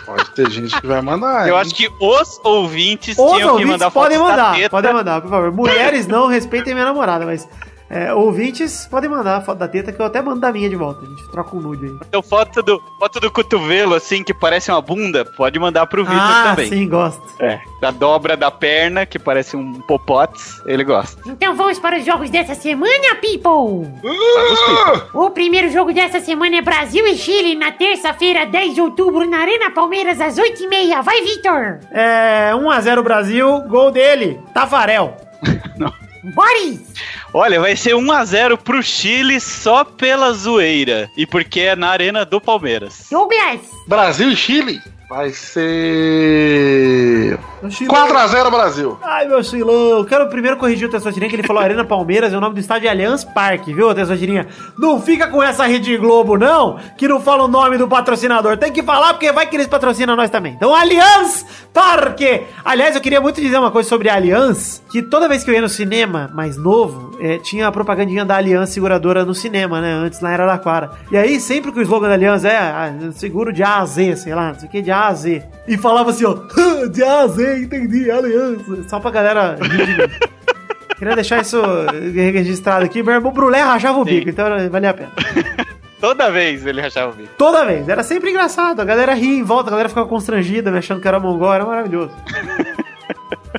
Pode ter gente que vai mandar. Eu hein? acho que os ouvintes Os tinham que ouvintes mandar podem mandar, teta. podem mandar, por favor. Mulheres não respeitem minha namorada, mas é, ouvintes podem mandar foto da teta que eu até mando da minha de volta. A gente troca um nude aí. Então, foto do, foto do cotovelo, assim, que parece uma bunda, pode mandar pro Vitor Ah, também. sim, gosto. É. Da dobra da perna, que parece um popotes, ele gosta. Então vamos para os jogos dessa semana, people! Vamos, Vitor. O primeiro jogo dessa semana é Brasil e Chile, na terça-feira, 10 de outubro, na Arena Palmeiras, às 8h30. Vai, Vitor! É, 1x0 Brasil, gol dele, Tafarel. Boris! Olha, vai ser 1x0 pro Chile só pela zoeira. E porque é na arena do Palmeiras. Douglas! Brasil e Chile vai ser. 4x0 Brasil. Ai, meu Chilão, quero primeiro corrigir o Tessotirinha que ele falou Arena Palmeiras, é o nome do estádio é Allianz Parque, viu, Tessotirinha? Não fica com essa Rede Globo, não, que não fala o nome do patrocinador. Tem que falar porque vai que eles patrocinam nós também. Então, Allianz Parque! Aliás, eu queria muito dizer uma coisa sobre a Allianz, que toda vez que eu ia no cinema mais novo, eh, tinha a propagandinha da Allianz seguradora no cinema, né? Antes lá em Araraquara. E aí, sempre que o slogan da Allianz é ah, seguro de A a Z, sei lá, não sei o que, de A a Z. E falava assim, ó, de A a Z, entendi, Aliança. Só pra galera. Queria deixar isso registrado aqui. Meu irmão Brulé rachava o Sim. bico, então valia a pena. Toda vez ele rachava o bico. Toda vez. Era sempre engraçado. A galera ria em volta, a galera ficava constrangida, me achando que era mongol. Era maravilhoso.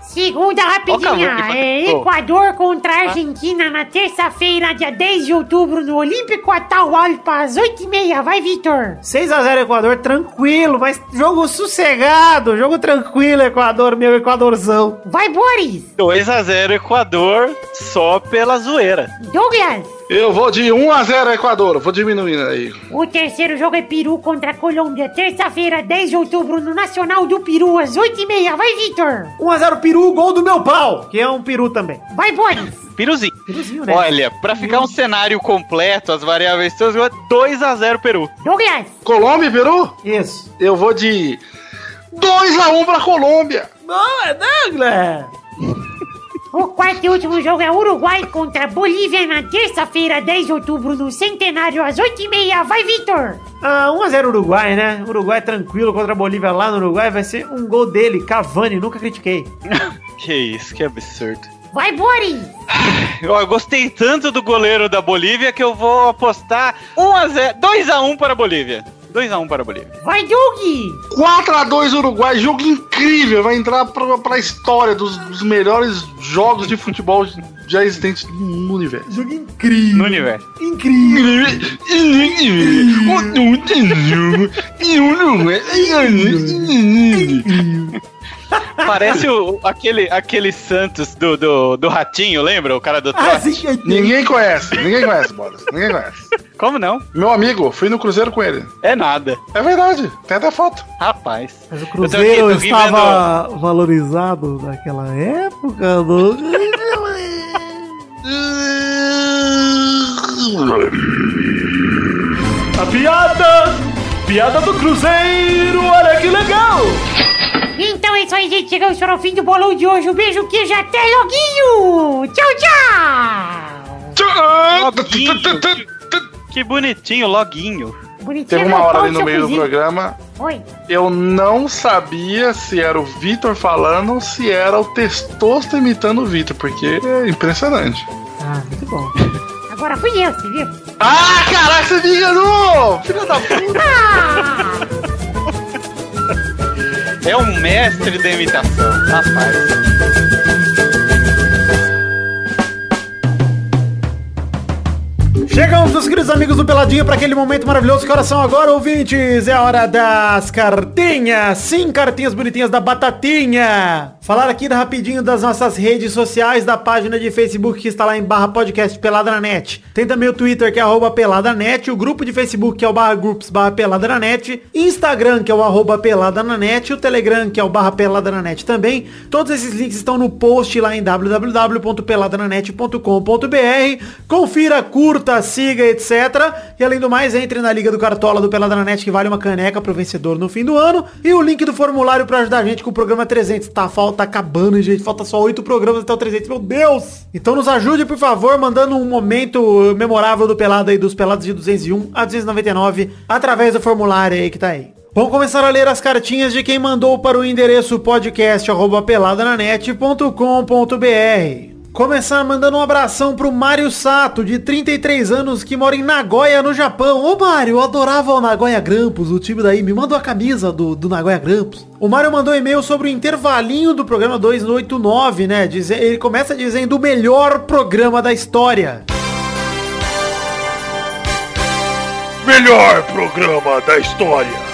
Segunda rapidinha. Cavani, É. Equador contra a Argentina na terça-feira, dia 10 de outubro, no Olímpico Atahualpa, às 8h30. Vai, Vitor. 6x0 Equador, tranquilo, mas jogo sossegado, jogo tranquilo, Equador, meu Equadorzão. Vai, Boris. 2x0 Equador só pela zoeira. Douglas. Eu vou de 1x0 Equador, vou diminuindo aí. O terceiro jogo é Peru contra a Colômbia, terça-feira, 10 de outubro, no Nacional do Peru, às 8h30. Vai, Vitor. 1x0 Peru, gol do meu pau, que é um peru também. Vai, Boris. Piruzinho. Peruzinho, né? Olha, pra ficar um cenário completo, as variáveis todas, 2x0 Peru. Douglas. Colômbia e Peru? Isso. Eu vou de 2x1 pra Colômbia. Não, é Douglas. O quarto e último jogo é Uruguai contra Bolívia na terça-feira, 10 de outubro, no Centenário, às 8h30. Vai, Vitor! Ah, 1x0 Uruguai, né? Uruguai tranquilo contra a Bolívia lá no Uruguai. Vai ser um gol dele, Cavani, nunca critiquei. Que isso, que absurdo. Vai, Boris! Eu gostei tanto do goleiro da Bolívia que eu vou apostar 1x0, 2x1 para a Bolívia. 2x1 para a Bolívia. Vai, Doug! 4x2 Uruguai, jogo incrível. Vai entrar pra, pra história dos, dos melhores jogos de futebol já existentes no universo. Jogo incrível. No universo. Incrível. Parece o, aquele, aquele Santos do, do, do Ratinho, lembra? O cara do Ah, trote. sim, é- Ninguém conhece, ninguém conhece, Boris. Ninguém conhece. Como não? Meu amigo, fui no Cruzeiro com ele. É nada. É verdade, tem até foto. Rapaz. Mas o Cruzeiro aqui- estava valorizado naquela época, do... A piada! Piada do Cruzeiro, olha que legal! É isso aí, gente. Chegamos para o fim do bolão de hoje. Um beijo, queijo, até loguinho! Tchau, tchau! Loguinho. Que bonitinho, loguinho. Bonitinho. Teve uma hora ali no meio do programa. Oi. Eu não sabia se era o Vitor falando ou se era o Testosto imitando o Vitor, porque é impressionante. Ah, muito bom. Agora fui eu, você viu? Ah, caraca, você me enganou! Filha da puta! É um mestre da imitação. Rapaz. Chegamos, meus queridos amigos do Peladinho, para aquele momento maravilhoso. Que agora, ouvintes? É a hora das cartinhas. Sim, cartinhas bonitinhas da Batatinha. Falar aqui rapidinho das nossas redes sociais, da página de Facebook que está lá em barra podcast Pelada na Net. Tem também o Twitter, que é arroba Pelada na Net, o grupo de Facebook, que é o barra groups barra Pelada na Net, Instagram, que é o arroba Pelada na Net, o Telegram, que é o barra Pelada na Net também. Todos esses links estão no post lá em www.peladananet.com.br. Confira, curta, siga, etc. E além do mais, entre na Liga do Cartola do Pelada na Net, que vale uma caneca pro vencedor no fim do ano. E o link do formulário para ajudar a gente com o programa 300. Tá, falta acabando, gente. Falta só oito programas até o 300. Meu Deus! Então nos ajude, por favor, mandando um momento memorável do Pelado aí, dos Pelados de 201 a 299, através do formulário aí que tá aí. Vamos começar a ler as cartinhas de quem mandou para o endereço podcast arroba peladananet.com.br. Começar mandando um abração pro Mário Sato, de 33 anos, que mora em Nagoya, no Japão. Ô Mário, eu adorava o Nagoya Grampus, o time daí. Me mandou a camisa do, do Nagoya Grampus. O Mário mandou um e-mail sobre o intervalinho do programa 289, né? Dize- ele começa dizendo o melhor programa da história. Melhor programa da história!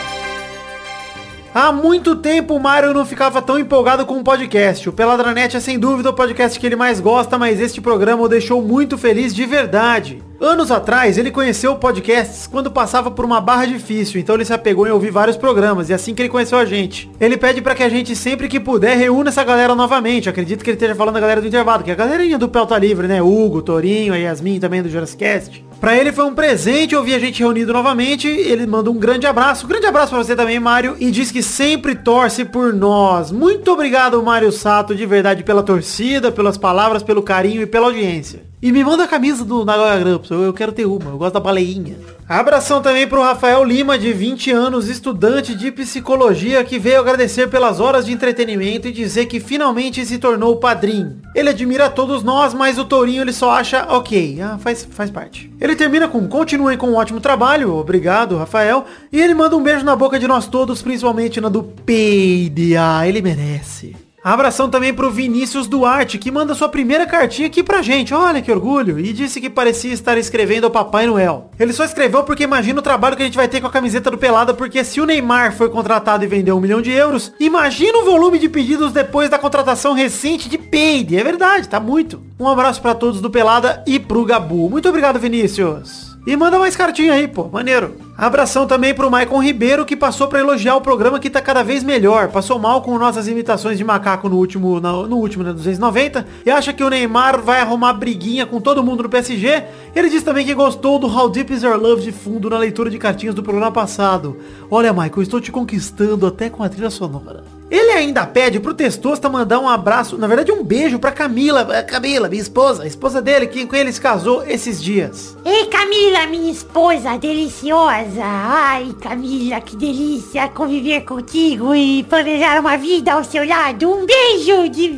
Há muito tempo o Mário não ficava tão empolgado com o podcast. O Peladranet é sem dúvida o podcast que ele mais gosta, mas este programa o deixou muito feliz de verdade. Anos atrás, ele conheceu podcasts quando passava por uma barra difícil, então ele se apegou em ouvir vários programas, e é assim que ele conheceu a gente. Ele pede pra que a gente, sempre que puder, reúna essa galera novamente. Acredito que ele esteja falando da galera do intervalo, que é a galerinha do Pelta Livre, né? Hugo, Torinho, a Yasmin também do Jurassicast. Pra ele foi um presente ouvir a gente reunido novamente. Ele manda um grande abraço. Grande abraço pra você também, Mário. E diz que sempre torce por nós. Muito obrigado, Mário Sato, de verdade, pela torcida, pelas palavras, pelo carinho e pela audiência. E me manda a camisa do Nagoya Grampus. Eu, eu quero ter uma. Eu gosto da baleinha. Abração também pro Rafael Lima, de 20 anos, estudante de psicologia, que veio agradecer pelas horas de entretenimento e dizer que finalmente se tornou padrinho. Ele admira todos nós, mas o Tourinho ele só acha ok. Ah, faz, faz parte. Ele termina com continuem com um ótimo trabalho, obrigado, Rafael. E ele manda um beijo na boca de nós todos, principalmente na do Peide. Ah, ele merece. Abração também pro Vinícius Duarte, que manda sua primeira cartinha aqui pra gente. Olha que orgulho. E disse que parecia estar escrevendo ao Papai Noel. Ele só escreveu porque imagina o trabalho que a gente vai ter com a camiseta do Pelada, porque se o Neymar foi contratado e vendeu um milhão de euros, imagina o volume de pedidos depois da contratação recente de Peide. É verdade, tá muito. Um abraço pra todos do Pelada e pro Gabu. Muito obrigado, Vinícius. E manda mais cartinha aí, pô. Maneiro. Abração também pro Maicon Ribeiro, que passou pra elogiar o programa que tá cada vez melhor. Passou mal com nossas imitações de macaco no último, no, no último, né, 290. E acha que o Neymar vai arrumar briguinha com todo mundo no PSG. Ele diz também que gostou do How Deep Is Your Love de fundo na leitura de cartinhas do programa passado. Olha, Maicon, estou te conquistando até com a trilha sonora. Ele ainda pede pro Testosta mandar um abraço, na verdade um beijo pra Camila, eh, Camila, minha esposa, a esposa dele, que com ele se casou esses dias. Ei, Camila, minha esposa deliciosa. Ai, Camila, que delícia conviver contigo e planejar uma vida ao seu lado. Um beijo de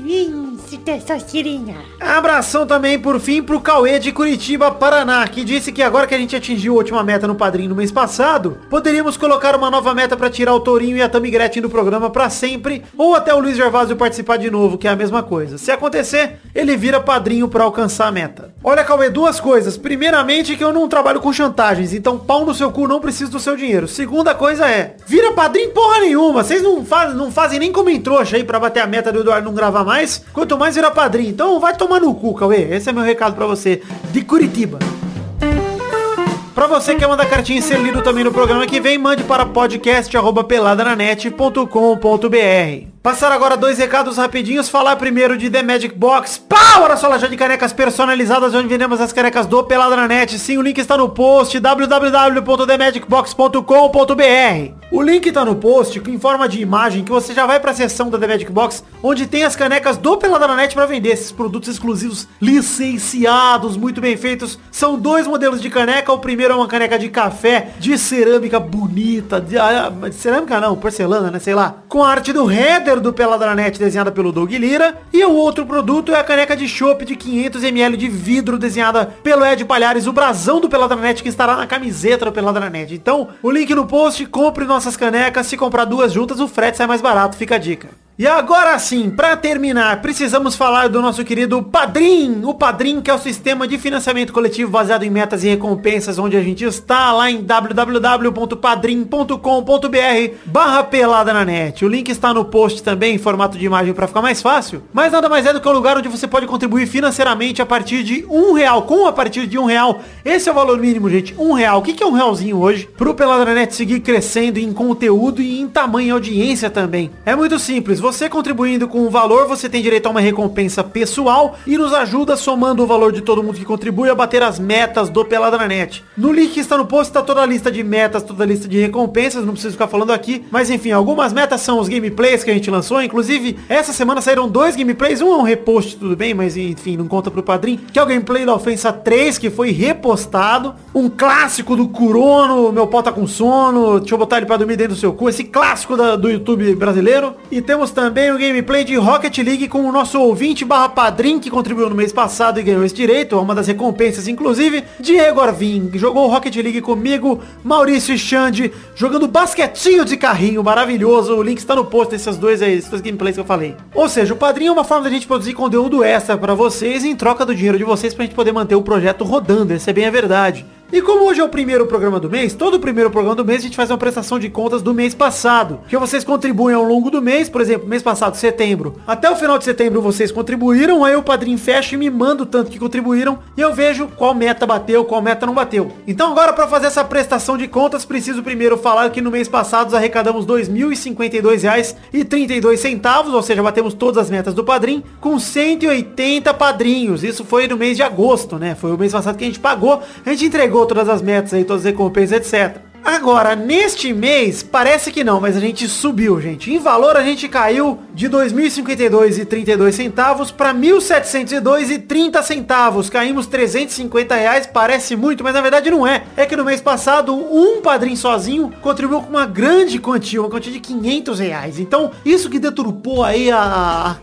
Testosterina. Abração também, por fim, pro Cauê de Curitiba, Paraná, que disse que agora que a gente atingiu a última meta no Padrinho no mês passado, poderíamos colocar uma nova meta pra tirar o Tourinho e a Tami Gretchen do programa pra sempre, ou até o Luiz Gervásio participar de novo, que é a mesma coisa. Se acontecer, ele vira padrinho pra alcançar a meta. Olha, Cauê, duas coisas. Primeiramente, que eu não trabalho com chantagens, então pau no seu cu não precisa do seu dinheiro. Segunda coisa é, vira padrinho porra nenhuma. Vocês não, faz, não fazem nem como em trouxa aí pra bater a meta do Eduardo não gravar mais, quanto mais virar padrinho. Então vai tomar no cu, Cauê. Esse é meu recado pra você, de Curitiba. Pra você que quer mandar cartinha e ser lido também no programa que vem, mande para podcast.peladananet.com.br. Passar agora dois recados rapidinhos. Falar primeiro de The Magic Box. Pau! Olha só, loja de canecas personalizadas, onde vendemos as canecas do Pelada na. Sim, o link está no post, www.themagicbox.com.br. O link está no post, em forma de imagem, que você já vai para a seção da The Magic Box, onde tem as canecas do Pelada na para vender. Esses produtos exclusivos, licenciados, muito bem feitos. São dois modelos de caneca. O primeiro é uma caneca de café, de cerâmica bonita. De, ah, cerâmica não, porcelana, né? Sei lá. Com a arte do header do Peladranet desenhada pelo Doug Lira. E o outro produto é a caneca de chopp de 500ml de vidro desenhada pelo Ed Palhares, o brasão do Peladranet que estará na camiseta do Peladranet. Então, o link no post, compre nossas canecas. Se comprar duas juntas, o frete sai mais barato, fica a dica. E agora sim, para terminar, precisamos falar do nosso querido Padrim, o Padrim que é o sistema de financiamento coletivo baseado em metas e recompensas, onde a gente está lá em www.padrim.com.br barra pelada na net. O link está no post também em formato de imagem para ficar mais fácil, mas nada mais é do que um lugar onde você pode contribuir financeiramente a partir de um real, com a partir de um real. Esse é o valor mínimo, gente, um real. O que, é um realzinho hoje? Pro Pelada na net seguir crescendo em conteúdo e em tamanho e audiência também. É muito simples, você contribuindo com o valor, você tem direito a uma recompensa pessoal e nos ajuda somando o valor de todo mundo que contribui a bater as metas do Peladranet. No link que está no post está toda a lista de metas, toda a lista de recompensas, não preciso ficar falando aqui, mas enfim, algumas metas são os gameplays que a gente lançou, inclusive essa semana saíram dois gameplays, um é um repost, tudo bem, mas enfim, não conta pro padrinho, que é o gameplay da Ofensa 3, que foi repostado, um clássico do Curono, meu pau tá com sono, deixa eu botar ele pra dormir dentro do seu cu, esse clássico da- do YouTube brasileiro, e temos também o gameplay de Rocket League com o nosso ouvinte barra padrim que contribuiu no mês passado e ganhou esse direito, uma das recompensas inclusive, Diego Arvin, jogou Rocket League comigo, Maurício e Xande, jogando basquetinho de carrinho, maravilhoso, o link está no post desses dois esses gameplays que eu falei. Ou seja, o padrinho é uma forma da gente produzir conteúdo extra pra vocês em troca do dinheiro de vocês pra gente poder manter o projeto rodando, essa é bem a verdade. E como hoje é o primeiro programa do mês, todo primeiro programa do mês a gente faz uma prestação de contas do mês passado. Que vocês contribuem ao longo do mês, por exemplo, mês passado, setembro. Até o final de setembro vocês contribuíram, aí o padrinho fecha e me manda o tanto que contribuíram e eu vejo qual meta bateu, qual meta não bateu. Então agora para fazer essa prestação de contas, preciso primeiro falar que no mês passado arrecadamos R$ 2.052,32 centavos, ou seja, batemos todas as metas do padrinho, com 180 padrinhos. Isso foi no mês de agosto, né? Foi o mês passado que a gente pagou, a gente entregou todas as metas aí, todas as recompensas, etc. Agora, neste mês, parece que não, mas a gente subiu, gente. Em valor, a gente caiu de 2.052,32 centavos para 1.702,30 centavos. Caímos 350 reais, parece muito, mas na verdade não é. É que no mês passado, um padrinho sozinho contribuiu com uma grande quantia, uma quantia de 500 reais. Então, isso que deturpou aí a,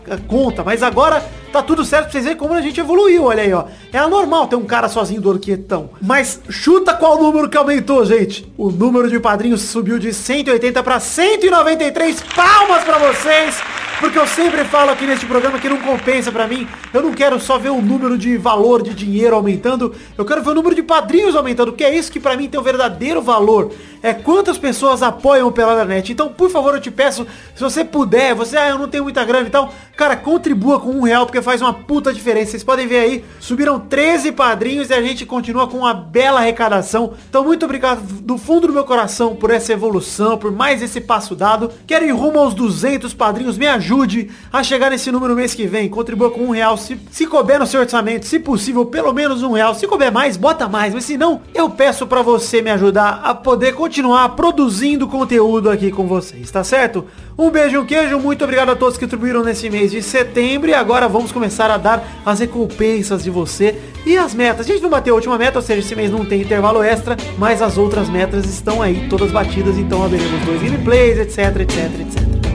a- a conta. Mas agora tá tudo certo pra vocês verem como a gente evoluiu, olha aí, ó. É anormal ter um cara sozinho do Orquetão. Mas chuta qual número que aumentou, gente. O número de padrinhos subiu de 180 para 193. Palmas pra vocês. Porque eu sempre falo aqui neste programa que não compensa pra mim. Eu não quero só ver o número de valor de dinheiro aumentando, eu quero ver o número de padrinhos aumentando, que é isso que pra mim tem o verdadeiro valor. É quantas pessoas apoiam o Pelada.net. Então, por favor, eu te peço, se você puder, você, ah, eu não tenho muita grana, então, cara, contribua com um real, porque faz uma puta diferença. Vocês podem ver aí, subiram 13 padrinhos e a gente continua com uma bela arrecadação. Então, muito obrigado do fundo do meu coração por essa evolução, por mais esse passo dado. Quero ir rumo aos 200 padrinhos, me ajude a chegar nesse número mês que vem. Contribua com um real, se, se couber no seu orçamento, se possível, pelo menos um real. Se couber mais, bota mais, mas se não, eu peço pra você me ajudar a poder continuar produzindo conteúdo aqui com vocês, tá certo? Um beijo um queijo, muito obrigado a todos que contribuíram nesse mês de setembro e agora vamos começar a dar as recompensas de você e as metas. A gente não bateu a última meta, ou seja, esse mês não tem intervalo extra, mas as outras metas estão aí todas batidas, então haveremos dois gameplays, etc, etc, etc.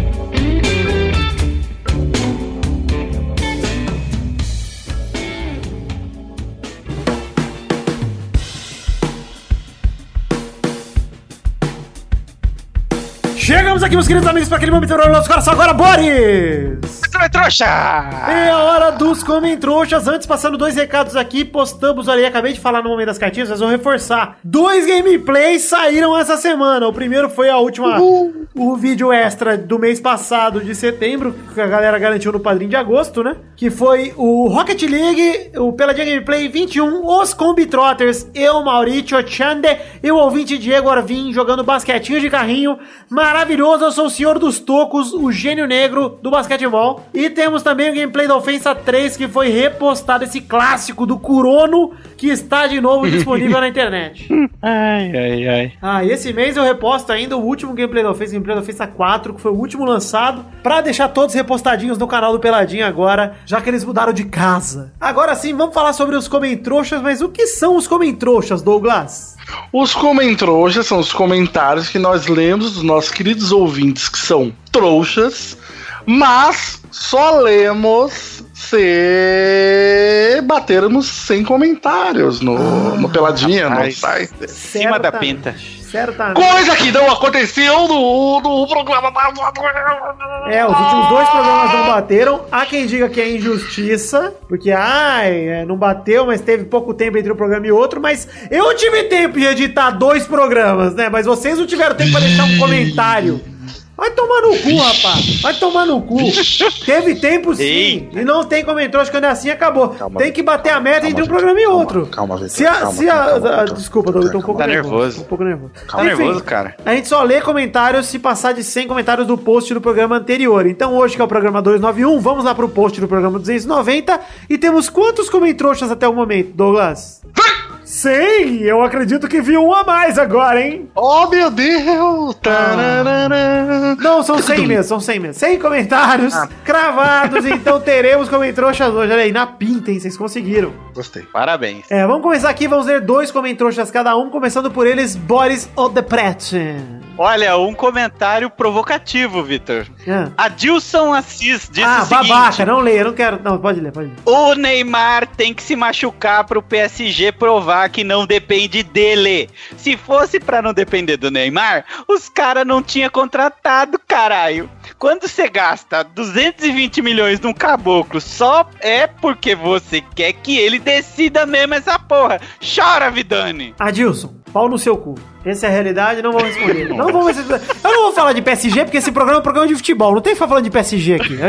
Chegamos aqui, meus queridos amigos, para aquele momento do nosso coração agora, Boris! Você é trouxa! É a hora dos Comentroxas. Antes, passando dois recados aqui, postamos ali, acabei de falar no momento das cartinhas, mas vou reforçar. Dois gameplays saíram essa semana. O primeiro foi a última, o vídeo extra do mês passado, de setembro, que a galera garantiu no padrinho de agosto, né? Que foi o Rocket League, o Peladinha Gameplay 21, os Combitrotters, eu, Maurício, Chande e o ouvinte Diego Arvin jogando basquetinho de carrinho. Maravilhoso, eu sou o senhor dos tocos, o gênio negro do basquetebol. E temos também o gameplay da Ofensa 3, que foi repostado, esse clássico do Curono, que está de novo disponível na internet. Ai, ai, ai. Ah, e esse mês eu reposto ainda o último gameplay da Ofensa, da Ofensa 4, que foi o último lançado, pra deixar todos repostadinhos no canal do Peladinho agora, já que eles mudaram de casa. Agora sim, vamos falar sobre os comentroxas, mas o que são os comentroxas, Douglas? Os comentroxas são os comentários que nós lemos dos nossos queridos ouvintes que são trouxas, mas só lemos se batermos sem comentários no, no Peladinha, no rapaz. site. Cima da pinta. Certamente. Coisa que não aconteceu no, no programa É, os últimos dois programas não bateram. Há quem diga que é injustiça, porque, ai, é, não bateu, mas teve pouco tempo entre um programa e outro. Mas eu tive tempo de editar dois programas, né? Mas vocês não tiveram tempo pra deixar um comentário. Vai tomar no cu, rapaz. Vai tomar no cu. Teve tempo sim. Eita. E não tem comentários quando é assim, acabou. Calma, tem que bater a meta calma, entre um programa e calma, outro. calma, Vitor, se a, calma, se a, calma, calma, desculpa, eu tô um pouco Tá nervoso. Tô um pouco nervoso. Tá nervoso, cara. A gente só lê comentários se passar de 100 comentários do post do programa anterior. Então hoje, que é o programa 291, vamos lá pro post do programa 290. E temos quantos comentroxas até o momento, Douglas? 100! Eu acredito que vi um a mais agora, hein? Oh, meu Deus! Tararara. Não, são 100 mesmo, são 100 mesmo. 100 comentários cravados, então teremos comentroxas hoje. Olha aí, na pinta, hein? Vocês conseguiram. Gostei. Parabéns. É, vamos começar aqui, vamos ler dois comentroxas cada um, começando por eles, Boris Odepret. Olha, um comentário provocativo, Vitor. Ah, Adilson Assis disse ah o seguinte: babaca, não leia, não quero. Não, pode ler, pode ler. O Neymar tem que se machucar pro PSG provar que não depende dele. Se fosse pra não depender do Neymar, os caras não tinha contratado, caralho. Quando você gasta 220 milhões num caboclo, só é porque você quer que ele decida mesmo essa porra. Chora, Vidani. Adilson, pau no seu cu. Essa é a realidade, não vou responder. Não vou responder. Eu não vou falar de PSG, porque esse programa é um programa de futebol. Não tem que ficar falando de PSG aqui.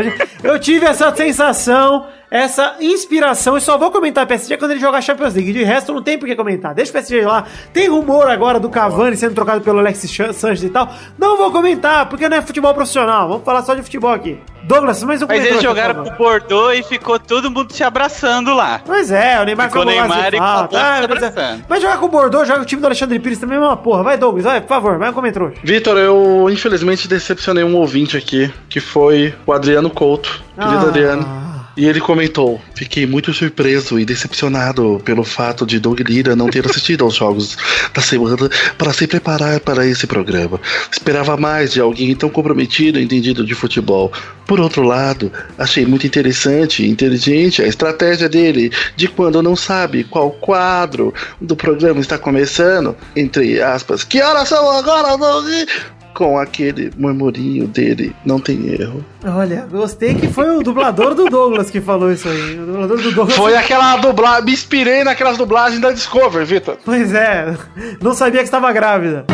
Eu tive essa sensação, essa inspiração, e só vou comentar PSG quando ele jogar Champions League. De resto, não tem por que comentar. Deixa o PSG lá. Tem rumor agora do Cavani sendo trocado pelo Alexis Sanchez e tal. Não vou comentar, porque não é futebol profissional. Vamos falar só de futebol aqui. Douglas, mais um Mas eles jogaram por pro. Bordeaux e ficou todo mundo se abraçando lá. Pois é, o Neymar Ficou Neymar e falta. acabou Ah, se mas, é- abraçando. vai jogar com o Bordeaux, joga o time do Alexandre Pires também, é uma porra. Vai, Douglas, vai, por favor, vai como entrou. Vitor, eu infelizmente decepcionei um ouvinte aqui, que foi o Adriano Couto, querido Ah. Adriano. E ele comentou: Fiquei muito surpreso e decepcionado pelo fato de Doug Lira não ter assistido aos jogos da semana para se preparar para esse programa. Esperava mais de alguém tão comprometido e entendido de futebol. Por outro lado, achei muito interessante e inteligente a estratégia dele de quando não sabe qual quadro do programa está começando, entre aspas, que horas são agora, Doug? Com aquele murmurinho dele, não tem erro. Olha, gostei que foi o dublador do Douglas que falou isso aí. O dublador do Douglas. Foi aquela dublagem, me inspirei naquelas dublagens da Discovery, Vitor. Pois é, não sabia que estava grávida.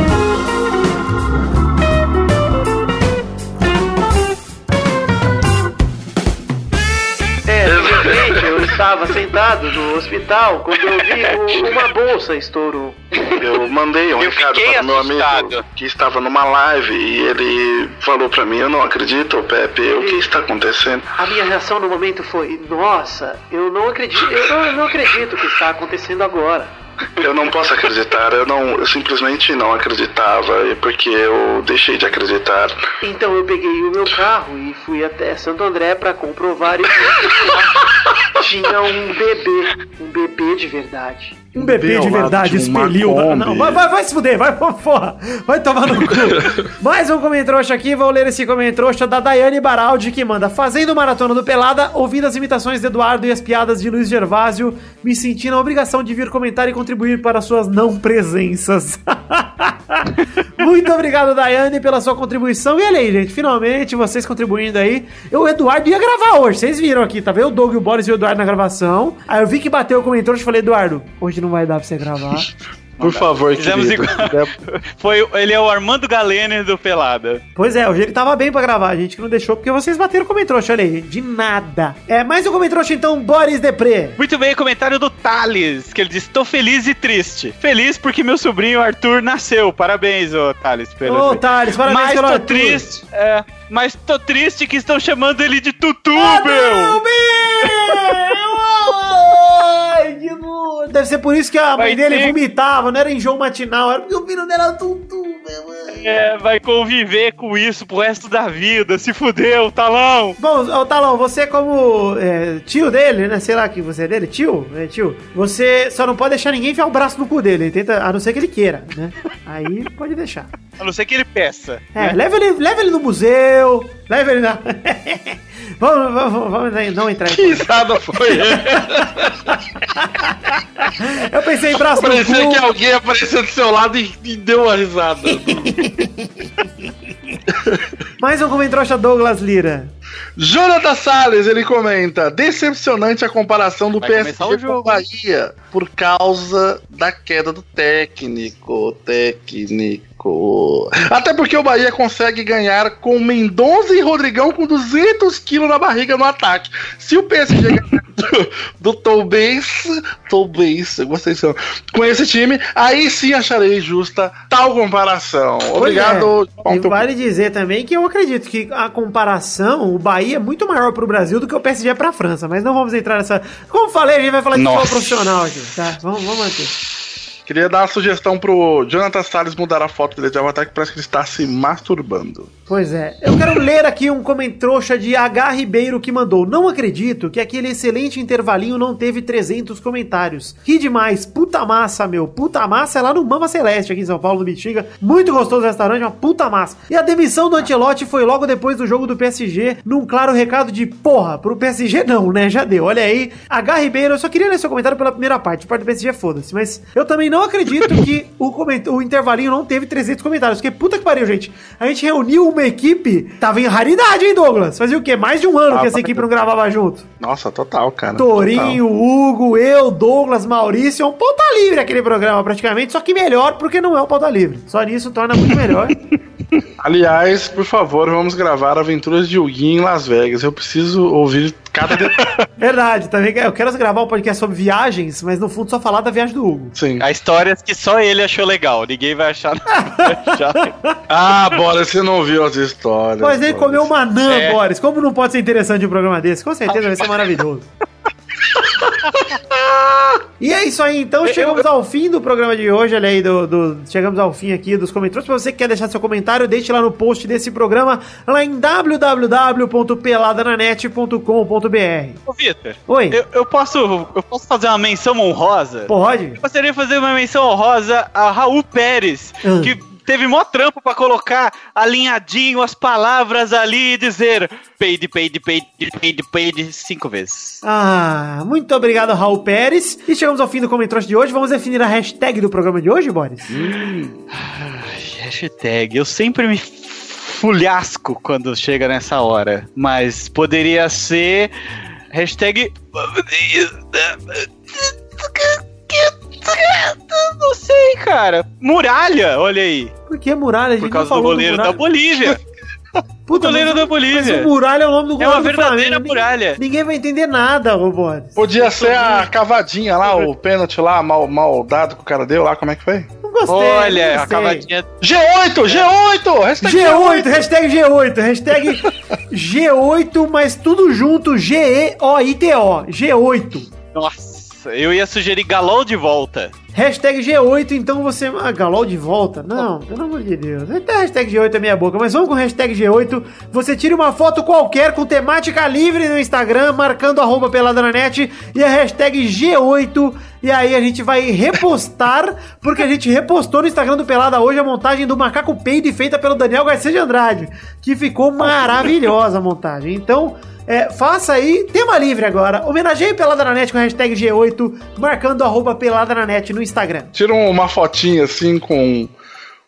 Estava sentado no hospital quando eu vi o- uma bolsa estourou. Eu mandei um Eu recado fiquei para o meu assustado. amigo que estava numa live e ele falou pra mim, eu não acredito, Pepe, o que está acontecendo? A minha reação no momento foi: Nossa, eu não acredito, eu não, eu não acredito que está acontecendo agora. Eu não posso acreditar, eu não, eu simplesmente não acreditava, e porque eu deixei de acreditar. Então eu peguei o meu carro e fui até Santo André para comprovar e tinha um bebê, um bebê de verdade. Um bebê de verdade uma expeliu. Não, vai, vai, vai se fuder, vai, porra. Vai tomar no cu. Mais um comentrouxa aqui, vou ler esse comentrouxa da Daiane Baraldi, que manda: Fazendo maratona do Pelada, ouvindo as imitações de Eduardo e as piadas de Luiz Gervásio, me senti na obrigação de vir comentar e contribuir para suas não presenças. Muito obrigado, Daiane, pela sua contribuição. E olha aí, gente, finalmente vocês contribuindo aí. Eu, o Eduardo ia gravar hoje, vocês viram aqui, tá vendo? O Doug, o Boris e o Eduardo na gravação. Aí eu vi que bateu o comentário e falei, Eduardo, hoje não vai dar pra você gravar. Por favor, Fizemos querido. igual. Foi, ele é o Armando Galene do Pelada. Pois é, hoje ele tava bem pra gravar, a gente que não deixou, porque vocês bateram o comentrouxa, olha aí, de nada. É, mais um comentrouxa então, Boris Depré. Muito bem, comentário do Thales, que ele diz: Tô feliz e triste. Feliz porque meu sobrinho Arthur nasceu. Parabéns, ô Thales. Ô, Thales, parabéns mas pelo tô Arthur. triste. É, mas tô triste que estão chamando ele de Tutu, Ah, meu! não, meu! Deve ser por isso que a mãe Vai dele ter- vomitava, não era enjoo matinal, era porque o filho dela era tutu, meu. É, vai conviver com isso pro resto da vida. Se fudeu, talão! Bom, ô, Talão, você como é, tio dele, né? Sei lá que você é dele, tio, é tio. Você só não pode deixar ninguém enfiar o braço no cu dele, ele tenta, a não ser que ele queira, né? Aí pode deixar. A não ser que ele peça. É, leva ele, leva ele no museu, leva ele na... vamos, vamos, vamos não entrar em... Que risada foi? Eu pensei em braço no cu. que alguém apareceu do seu lado e, e deu uma risada. Mais um comentário Douglas Lira. Jonathan Salles, ele comenta: decepcionante a comparação do Vai PSG com. Bahia por causa da queda do técnico. Técnico. Até porque o Bahia consegue ganhar com Mendonça e Rodrigão com 200 quilos na barriga no ataque. Se o PSG ganhar do, do Tom Benz, eu gostei disso, com esse time, aí sim acharei justa tal comparação. Obrigado. É. E vale dizer também que eu acredito que a comparação, o Bahia é muito maior pro Brasil do que o PSG é pra França, mas não vamos entrar nessa. Como falei, a gente vai falar de futebol profissional aqui, tá? Vamos, vamos manter. Queria dar uma sugestão pro Jonathan Salles mudar a foto dele de avatar que parece que ele está se masturbando. Pois é. Eu quero ler aqui um comentrouxa de H. Ribeiro que mandou. Não acredito que aquele excelente intervalinho não teve 300 comentários. Ri demais. Puta massa, meu. Puta massa é lá no Mama Celeste, aqui em São Paulo, no Bexiga. Muito gostoso o restaurante, uma puta massa. E a demissão do Ancelotti foi logo depois do jogo do PSG, num claro recado de porra, pro PSG não, né? Já deu. Olha aí. H. Ribeiro, eu só queria ler seu comentário pela primeira parte. Parte do PSG, foda-se. Mas eu também não acredito que o, coment... o intervalinho não teve 300 comentários. Porque puta que pariu, gente. A gente reuniu uma equipe. Tava em raridade, hein, Douglas? Fazia o quê? Mais de um ano Ah, que essa equipe não gravava junto. Nossa, total, cara. Torinho, Hugo, eu, Douglas, Maurício. É um pauta livre aquele programa, praticamente. Só que melhor porque não é um pauta livre. Só nisso torna muito melhor. Total. Aliás, por favor, vamos gravar Aventuras de Huguinho em Las Vegas. Eu preciso ouvir cada detalhe. Verdade, também. Eu quero gravar um podcast sobre viagens, mas no fundo só falar da viagem do Hugo. Sim. A história é que só ele achou legal. Ninguém vai achar. Ah, bora, você não viu as histórias. Mas ele Boris. comeu uma anã, É. Boris. Como não pode ser interessante um programa desse? Com certeza vai ser maravilhoso. E é isso aí, então chegamos ao fim do programa de hoje, olha aí, do, do- chegamos ao fim aqui dos comentários. Se você quer deixar seu comentário, deixe lá no post desse programa, lá em www.peladananet.com.br. Ô, Vitor. Oi. Eu, eu posso, eu posso fazer uma menção honrosa? Pode? Eu gostaria de fazer uma menção honrosa a Raul Pérez, Hum. que teve mó trampo pra colocar alinhadinho as palavras ali e dizer peide, peide, peide, peide, peide cinco vezes. Ah, muito obrigado, Raul Pérez. E chegamos ao fim do Comentrox de hoje. Vamos definir a hashtag do programa de hoje, Boris? Ai, hashtag, eu sempre me fulhasco quando chega nessa hora, mas poderia ser hashtag cara. Muralha, olha aí. Por que muralha? A gente Por causa do goleiro da muralha. Bolívia. Puta, goleiro mas- da Bolívia. Mas o muralha é o nome do É goleiro uma do verdadeira muralha. Ninguém, ninguém vai entender nada, Boris. Podia ser a cavadinha lá, o pênalti lá, mal, mal dado que o cara deu lá, como é que foi? Não gostei. Olha, não a cavadinha. G8! G8! Hashtag G8, hashtag G8, hashtag G8, mas tudo junto, G-E-O-I-T-O, G8. Nossa, eu ia sugerir galol de volta. Hashtag G8, então você. Ah, Galol de volta? Não, pelo amor de Deus. Até hashtag G8 é meia boca, mas vamos com hashtag G8. Você tira uma foto qualquer com temática livre no Instagram, marcando arroba peladranet e a hashtag G8. E aí a gente vai repostar, porque a gente repostou no Instagram do Pelada hoje a montagem do Macaco Peide feita pelo Daniel Garcia de Andrade, que ficou maravilhosa a montagem. Então. É, faça aí, tema livre agora. Homenageie Net com a hashtag G8, marcando arroba Net no Instagram. Tira uma fotinha assim com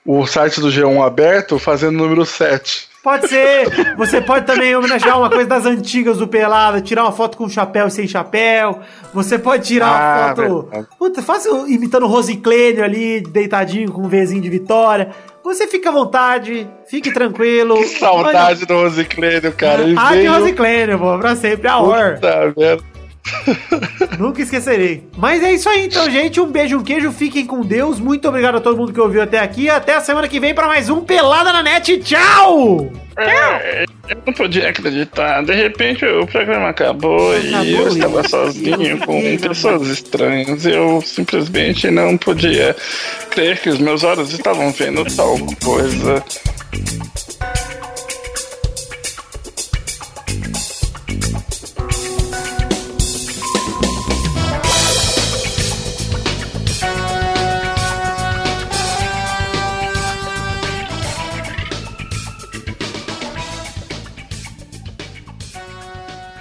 o site do G1 aberto, fazendo o número 7. Pode ser. Você pode também homenagear uma coisa das antigas do Pelada, tirar uma foto com chapéu e sem chapéu. Você pode tirar uma Ah, foto. verdade. Puta, faça imitando o Rosiclênio ali, deitadinho com um Vzinho de vitória. Você fica à vontade, fique tranquilo. Que saudade do Rosiclênio, cara. Ele Ah, de veio... Rosiclênio, pô, pra sempre, a hora. Puta merda. Nunca esquecerei. Mas é isso aí, então, gente. Um beijo, um queijo. Fiquem com Deus. Muito obrigado a todo mundo que ouviu até aqui. Até a semana que vem para mais um Pelada na Net. Tchau! É, eu não podia acreditar. De repente o programa acabou, e Acabou, eu estava isso. sozinho com pessoas estranhas. Eu simplesmente não podia crer que os meus olhos estavam vendo tal coisa.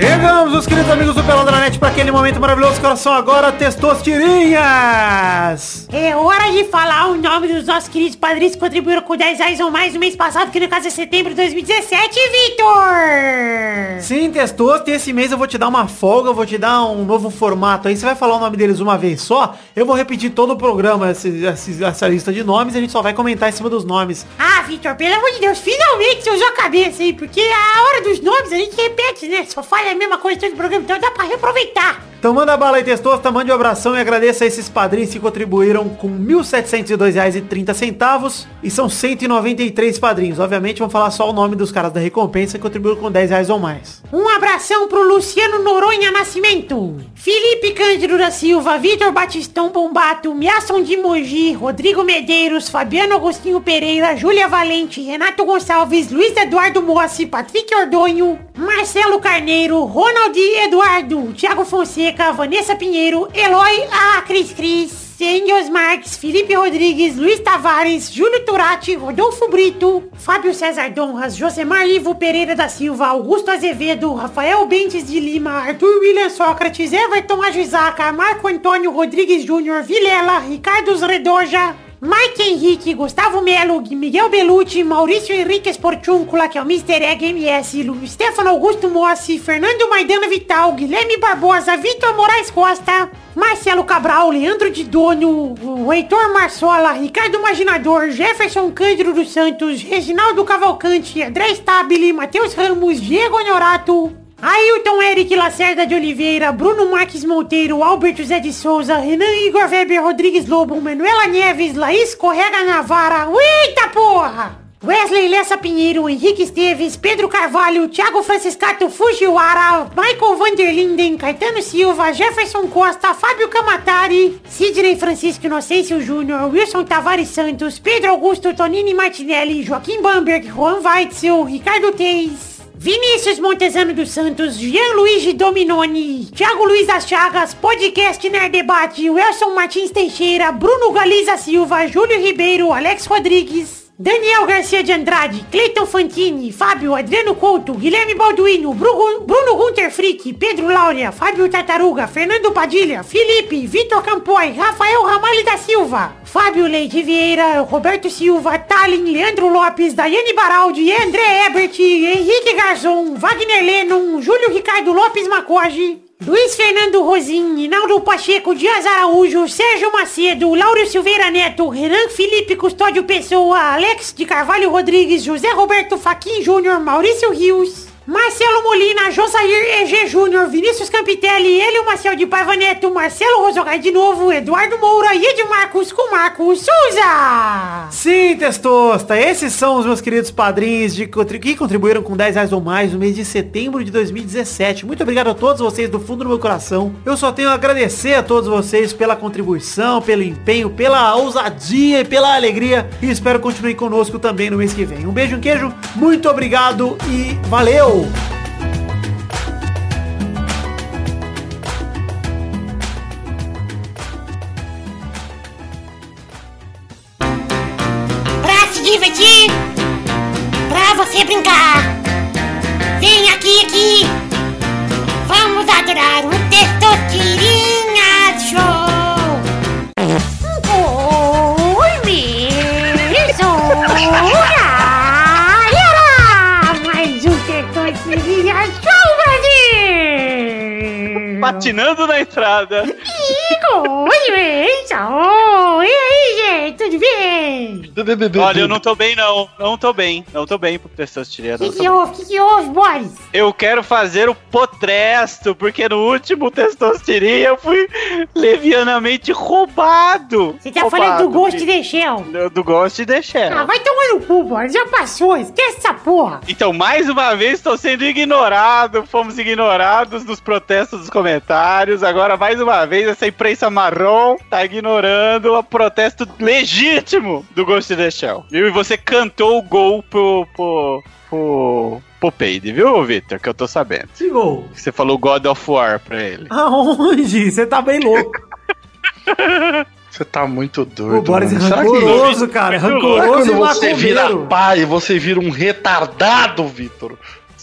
Chegamos, os queridos amigos do Pelada na Net, para aquele momento maravilhoso. Coração agora, testosterinhas! É hora de falar o nome dos nossos queridos padrinhos que contribuíram com 10 reais ou mais no mês passado, que no caso é setembro de 2017, Vitor! Sim, Testosto, e esse mês eu vou te dar uma folga, eu vou te dar um novo formato aí. Você vai falar o nome deles uma vez só, eu vou repetir todo o programa, essa lista de nomes, e a gente só vai comentar em cima dos nomes. Ah, Vitor, pelo amor de Deus, finalmente você usou a cabeça aí, porque a hora dos nomes a gente repete, né? Só fala a mesma coisa todo o programa, então dá pra reaproveitar. Então manda bala aí, Testosta, mande um abração e agradeça a esses padrinhos que contribuíram com R$ 1.702,30 e são 193 padrinhos. Obviamente vamos falar só o nome dos caras da recompensa que contribuíram com 10 reais ou mais. Um abração pro Luciano Noronha Nascimento, Felipe Cândido da Silva, Vitor Batistão Bombato, Miasson de Mogi, Rodrigo Medeiros, Fabiano Agostinho Pereira, Júlia Valente, Renato Gonçalves, Luiz Eduardo Mossi, Patrick Ordonho, Marcelo Carneiro, Ronald Eduardo, Thiago Fonseca, Vanessa Pinheiro, Eloy A. Cris Cris, Engels Marques, Felipe Rodrigues, Luiz Tavares, Júlio Turati, Rodolfo Brito, Fábio César Donras, Josemar Ivo Pereira da Silva, Augusto Azevedo, Rafael Bentes de Lima, Arthur William Sócrates, Everton Ajuizaca, Marco Antônio Rodrigues Júnior, Vilela, Ricardo Redoja, Mike Henrique, Gustavo Melo, Miguel Belucci, Maurício Henrique Esportúncula, que é o Mr. Egg MS, Stefano Augusto Mossi, Fernando Maidana Vital, Guilherme Barbosa, Vitor Moraes Costa, Marcelo Cabral, Leandro de Dono, Heitor Marsola, Ricardo Imaginador, Jefferson Cândido dos Santos, Reginaldo Cavalcante, André Stabile, Matheus Ramos, Diego Honorato, Ailton Eric Lacerda de Oliveira, Bruno Marques Monteiro, Albert José de Souza, Renan Igor Weber Rodrigues Lobo, Manuela Neves, Laís Correga Navara, eita porra! Wesley Lessa Pinheiro, Henrique Esteves, Pedro Carvalho, Thiago Franciscato Fujiwara, Michael Vanderlinden, Caetano Silva, Jefferson Costa, Fábio Camatari, Sidney Francisco Inocêncio Júnior, Wilson Tavares Santos, Pedro Augusto Tonini Martinelli, Joaquim Bamberg, Juan Weitzel, Ricardo Teis, Vinícius Montezano dos Santos, Jean Luigi Dominoni, Thiago Luiz das Chagas, Podcast Nerd Debate, Wilson Martins Teixeira, Bruno Galiza Silva, Júlio Ribeiro, Alex Rodrigues, Daniel Garcia de Andrade, Cleiton Fantini, Fábio Adriano Couto, Guilherme Balduino, Bruno, Gunter Frick, Pedro Laura, Fábio Tartaruga, Fernando Padilha, Felipe, Vitor Campoy, Rafael Ramalho da Silva, Fábio Leite Vieira, Roberto Silva, Talin, Leandro Lopes, Daiane Baraldi, André Ebert, Henrique Garzon, Wagner Lennon, Júlio Ricardo Lopes Macoge, Luiz Fernando Rosim, Inaldo Pacheco, Dias Araújo, Sérgio Macedo, Lauro Silveira Neto, Renan Felipe Custódio Pessoa, Alex de Carvalho Rodrigues, José Roberto Faquin Júnior, Maurício Rios, Marcelo Molina, Josair EG Júnior, Vinícius Campitelli, Hélio Marcel de Paiva Neto, Marcelo Rosogai de novo, Eduardo Moura e Edmarcos com Marcos Souza. Sim, Testosta, esses são os meus queridos padrinhos de, que contribuíram com 10 reais ou mais no mês de setembro de 2017. Muito obrigado a todos vocês do fundo do meu coração. Eu só tenho a agradecer a todos vocês pela contribuição, pelo empenho, pela ousadia e pela alegria. E espero continuem conosco também no mês que vem. Um beijo, um queijo, muito obrigado e valeu! Pra se divertir, pra você brincar. Vem aqui, aqui. Vamos adorar o Testosterinha Show. Patinando na entrada. Oi, mesura. E aí, gente, tudo bem? Olha, eu não tô bem, não. Não tô bem. Não tô bem pro testosterona. O que, que houve? O que, que houve, Boris? Eu quero fazer o potresto, porque no último testosterona eu fui levianamente roubado. Você tá Roubado, falando do Ghost de Shell? Do- Ghost de Shell. Ah, vai tomar no cu, Boris. Já passou. Esquece essa porra. Então, mais uma vez, estou sendo ignorado. Fomos ignorados nos protestos dos comentários. Agora, mais uma vez, essa imprensa marrom tá ignorando o protesto legítimo do Ghost in the Shell. Viu? E você cantou o gol pro, pro, pro, pro Peide, viu, Victor? Que eu tô sabendo. Chegou. Você falou God of War pra ele. Aonde? Você tá bem louco. Você tá muito doido. O Boris é mano. Que- rancoroso, cara. É que rancoroso quando você vira pai, você vira um retardado, Vitor?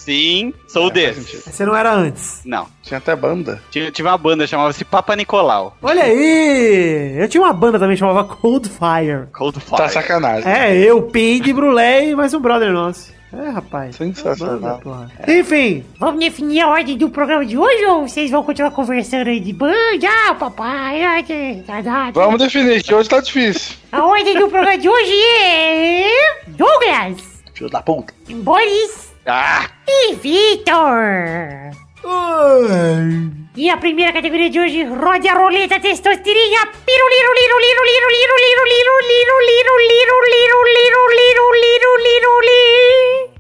Sim, sou É, faz desse. sentido. Você não era antes. Não. Tinha até banda. Tinha, tinha uma banda, chamava-se Papa Nicolau. Olha aí! Eu tinha uma banda também chamava Cold Fire. Cold Fire. Tá sacanagem. É, eu, Ping, Brulé e mais um brother nosso. É, rapaz. Sensacional. Banda, porra. Enfim, Vamos definir a ordem do programa de hoje ou vocês vão continuar conversando aí de banda? Ah, papai. ah, que- tá, tá, tá. Vamos definir, que hoje tá difícil. A ordem do programa de hoje é... Douglas, Filho da puta. Boris Ah! e Vitor. E a primeira categoria de hoje, rode a roleta testosterinha. Piru,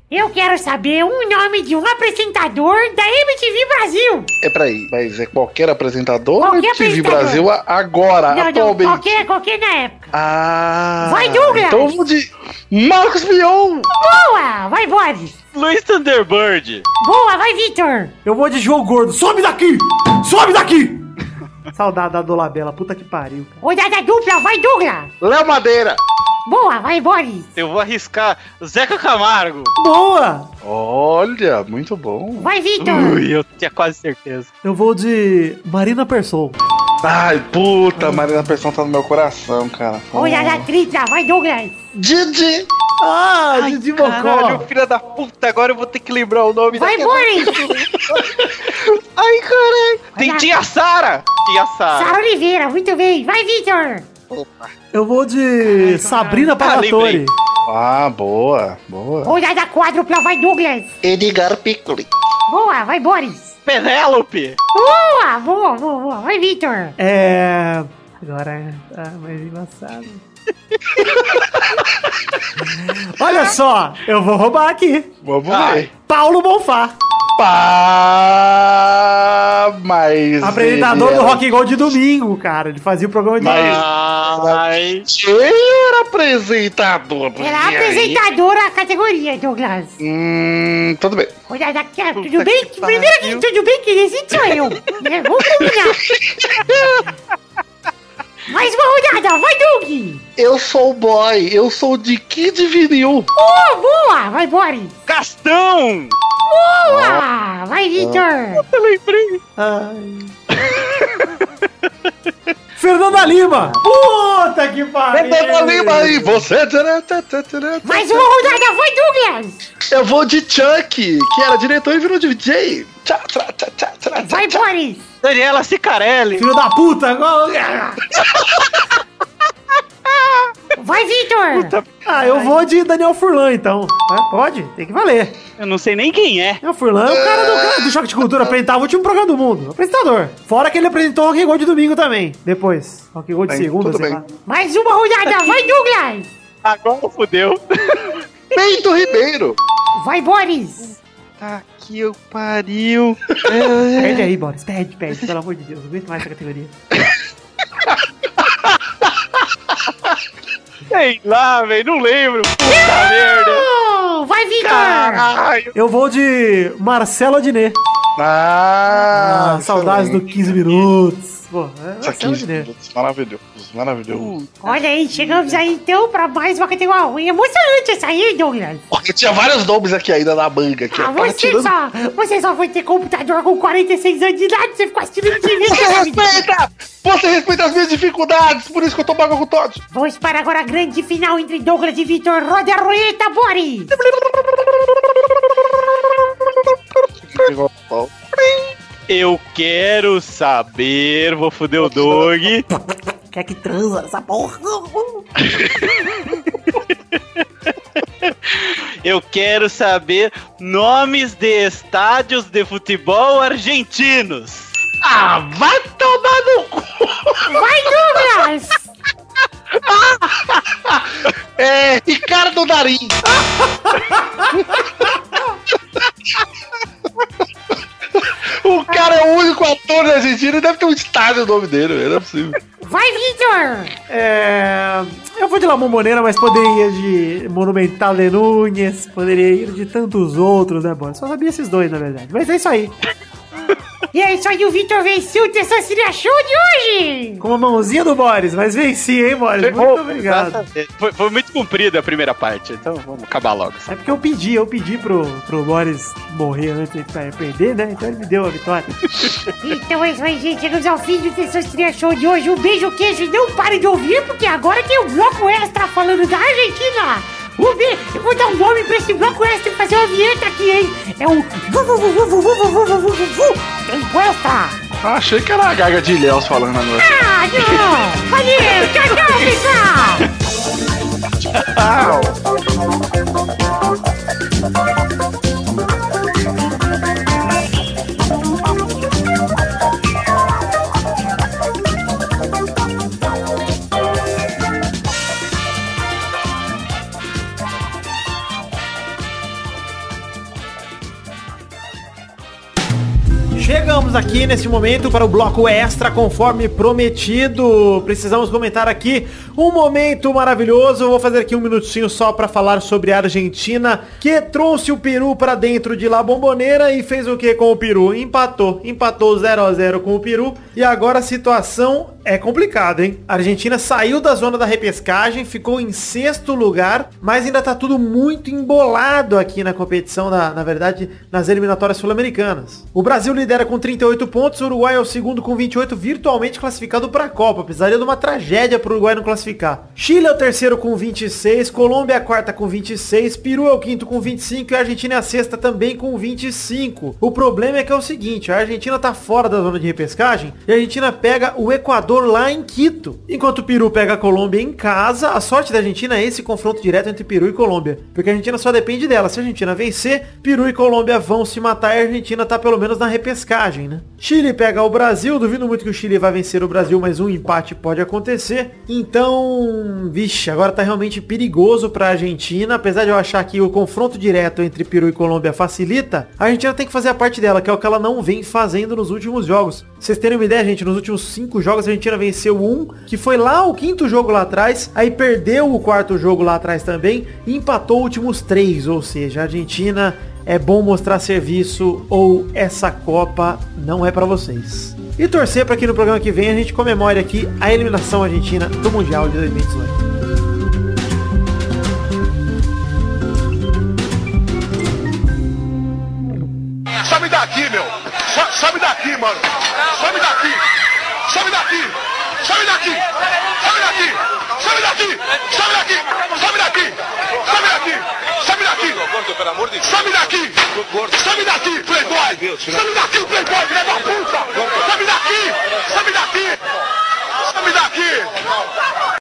eu quero saber o nome de um apresentador da MTV Brasil. É peraí, mas é qualquer apresentador da MTV apresentador. Brasil agora, não, atualmente? Não, qualquer, qualquer na época. Ah. Vai, Douglas. Então vou de Marcos Mion. Boa, vai, Boris. Luiz Thunderbird. Boa, vai, Victor. Eu vou de João Gordo. Some daqui! Some daqui! Saudade da Dolabella, puta que pariu. cara. Rodada dupla, vai, Douglas. Léo Madeira. Boa, vai, Boris. Eu vou arriscar Zeca Camargo. Boa! Olha, muito bom. Vai, Vitor. Ui, eu tinha quase certeza. Eu vou de Marina Persson. Ai, puta, Marina Persson tá no meu coração, cara. Rodada tripla, vai, Douglas. Didi. Ah, Didi Caralho, Mocó. filha da puta, agora eu vou ter que lembrar o nome Vai, Boris. Ai, caralho. Tem Olha. tia Sara. Tia Sara. Sara Oliveira, muito bem. Vai, Vitor. Eu vou de Sabrina Pagatori. lembrei. Ah, boa, boa. Rodada quádrupla, vai, Douglas. Edgar Piccoli. Boa, vai, Boris. Penélope. Boa, boa, boa, boa. Vai, Vitor. É. Agora tá mais embaçado. Olha só, eu vou roubar aqui. Vamos Vai. ver. Paulo Bonfá. Pá... Mas. Apresentador do Rock Go de domingo, cara. Ele fazia o programa de Mas... Ele era apresentador. Era aí? apresentadora a categoria, Douglas. Hum, tudo bem. Olha daqui, tudo Puta bem? que Primeiro que tudo bem que esse sou eu. Vamos combinar. Mais uma rodada, vai, Doug! Eu sou o boy, eu sou de Kid Vinil. Boa, boa! Vai, Boris! Castão! Boa! Vai, Victor! Eu lembrei. Fernanda Lima. Puta que pariu. Fernanda Lima e você. Mais uma rodada, vai, Douglas! Eu vou de Chuck, que era diretor e virou DJ. Vai. Boris! Daniela Cicarelli. Filho da puta. Vai, Victor! Ah, eu vou de Daniel Furlan, então. É, pode, tem que valer. Eu não sei nem quem é. Daniel Furlan é o cara do, cara do Choque de Cultura, apresentava o último programa do mundo. Apresentador. Fora que ele apresentou o Rock Go de domingo também. Depois. Rock Go de Bem, segunda, sei bem. lá. Mais uma rodada, vai, Douglas! Agora fudeu. Bento Ribeiro. Vai, Boris! Tá que eu pariu. Perde aí, Boris. Perde, perde. Pelo amor de Deus. Não aguento mais essa categoria. Sei lá, velho. Não lembro. Puta merda. Vai, Victor! Caralho. Eu vou de Marcelo Adnet. Ah, Ah, saudades do 15 minutos. Pô, é Isso aqui, Marcelo Adnet. maravilhoso, maravilhoso. Olha aí, chegamos aí então pra mais uma categoria. Ui, Emocionante essa aí, Douglas! Porque tinha vários nomes aqui ainda na manga. Aqui, Ah, você tirando- só, você só foi ter computador com 46 anos de idade, você ficou assistindo TV. Você respeita! Você respeita as minhas dificuldades, por isso que eu tô mago com todos. Vamos para agora a grande final entre Douglas e Vitor. Roda a roleta, Boris! Eu quero saber. Vou foder o Doug. Quer que transa essa porra? Eu quero saber nomes de estádios de futebol argentinos. Ah, vai tomar no cu! Vai, Douglas! É, Ricardo Darim. o cara é o único ator da Argentina e deve ter um estádio no nome dele, não é possível. Vai, Vitor! É. Eu vou de La Bombonera, mas poderia ir de Monumental de Núñez, poderia ir de tantos outros, né, Boris? Só sabia esses dois, na verdade. Mas é isso aí. E é isso aí, o Vitor venceu o Tessacilha Show de hoje! Com a mãozinha do Boris, mas venci, hein, Boris? Muito obrigado. Foi, foi muito comprida a primeira parte, então vamos acabar logo. É porque eu pedi, eu pedi pro, pro Boris morrer antes de perder, né? Então ele me deu a vitória. Então é isso aí, gente. Chegamos ao fim do Tessacilha Show de hoje. Um beijo, queijo e não pare de ouvir, porque agora tem o bloco extra falando da Argentina. Vou ver, eu vou dar um nome pra esse bloco extra e fazer uma vinheta aqui, hein? É um... Tem cuesta! Achei que era a gaga de Léo falando agora. Ah, não! Valeu! Tchau! Tchau! Chegamos aqui nesse momento para o bloco extra, conforme prometido. Precisamos comentar aqui um momento maravilhoso. Eu vou fazer aqui um minutinho só para falar sobre a Argentina, que trouxe o Peru para dentro de La Bombonera e fez o que com o Peru? Empatou. Empatou 0 a 0 com o Peru. E agora a situação é complicada, hein? A Argentina saiu da zona da repescagem, ficou em sexto lugar, mas ainda tá tudo muito embolado aqui na competição, na, na verdade, nas eliminatórias sul-americanas. O Brasil lidera com 38 pontos, o Uruguai é o segundo com 28, virtualmente classificado para a Copa. Precisaria de uma tragédia para o Uruguai não classificar. Chile é o terceiro com 26, Colômbia é a quarta com 26, Peru é o quinto com 25 e a Argentina é a sexta também com 25. O problema é que é o seguinte, a Argentina tá fora da zona de repescagem e a Argentina pega o Equador Equador lá em Quito. Enquanto o Peru pega a Colômbia em casa, a sorte da Argentina é esse confronto direto entre Peru e Colômbia. Porque a Argentina só depende dela. Se a Argentina vencer, Peru e Colômbia vão se matar e a Argentina tá pelo menos na repescagem, né? Chile pega o Brasil, duvido muito que o Chile vai vencer o Brasil, mas um empate pode acontecer. Então, vixe, agora tá realmente perigoso pra Argentina, apesar de eu achar que o confronto direto entre Peru e Colômbia facilita, a Argentina tem que fazer a parte dela, que é o que ela não vem fazendo nos últimos jogos. Vocês terem uma ideia, gente, nos últimos cinco jogos a Argentina venceu um, que foi lá o quinto jogo lá atrás, aí perdeu o quarto jogo lá atrás também, e empatou os últimos três, ou seja, a Argentina é bom mostrar serviço ou essa Copa não é pra vocês. E torcer para que no programa que vem a gente comemore aqui a eliminação argentina do Mundial de 2018. Sobe daqui, meu. Sobe daqui, mano. Sobe daqui. Sobe daqui. Sobe daqui. Sobe daqui. Sobe daqui. Sobe daqui. Sobe daqui. Sobe daqui daqui! Gordo, pelo amor de Deus! Sabe daqui! Gordo! Sabe daqui, playboy! Sabe daqui, playboy, filha da puta! Sabe daqui! Sabe daqui! Sabe daqui!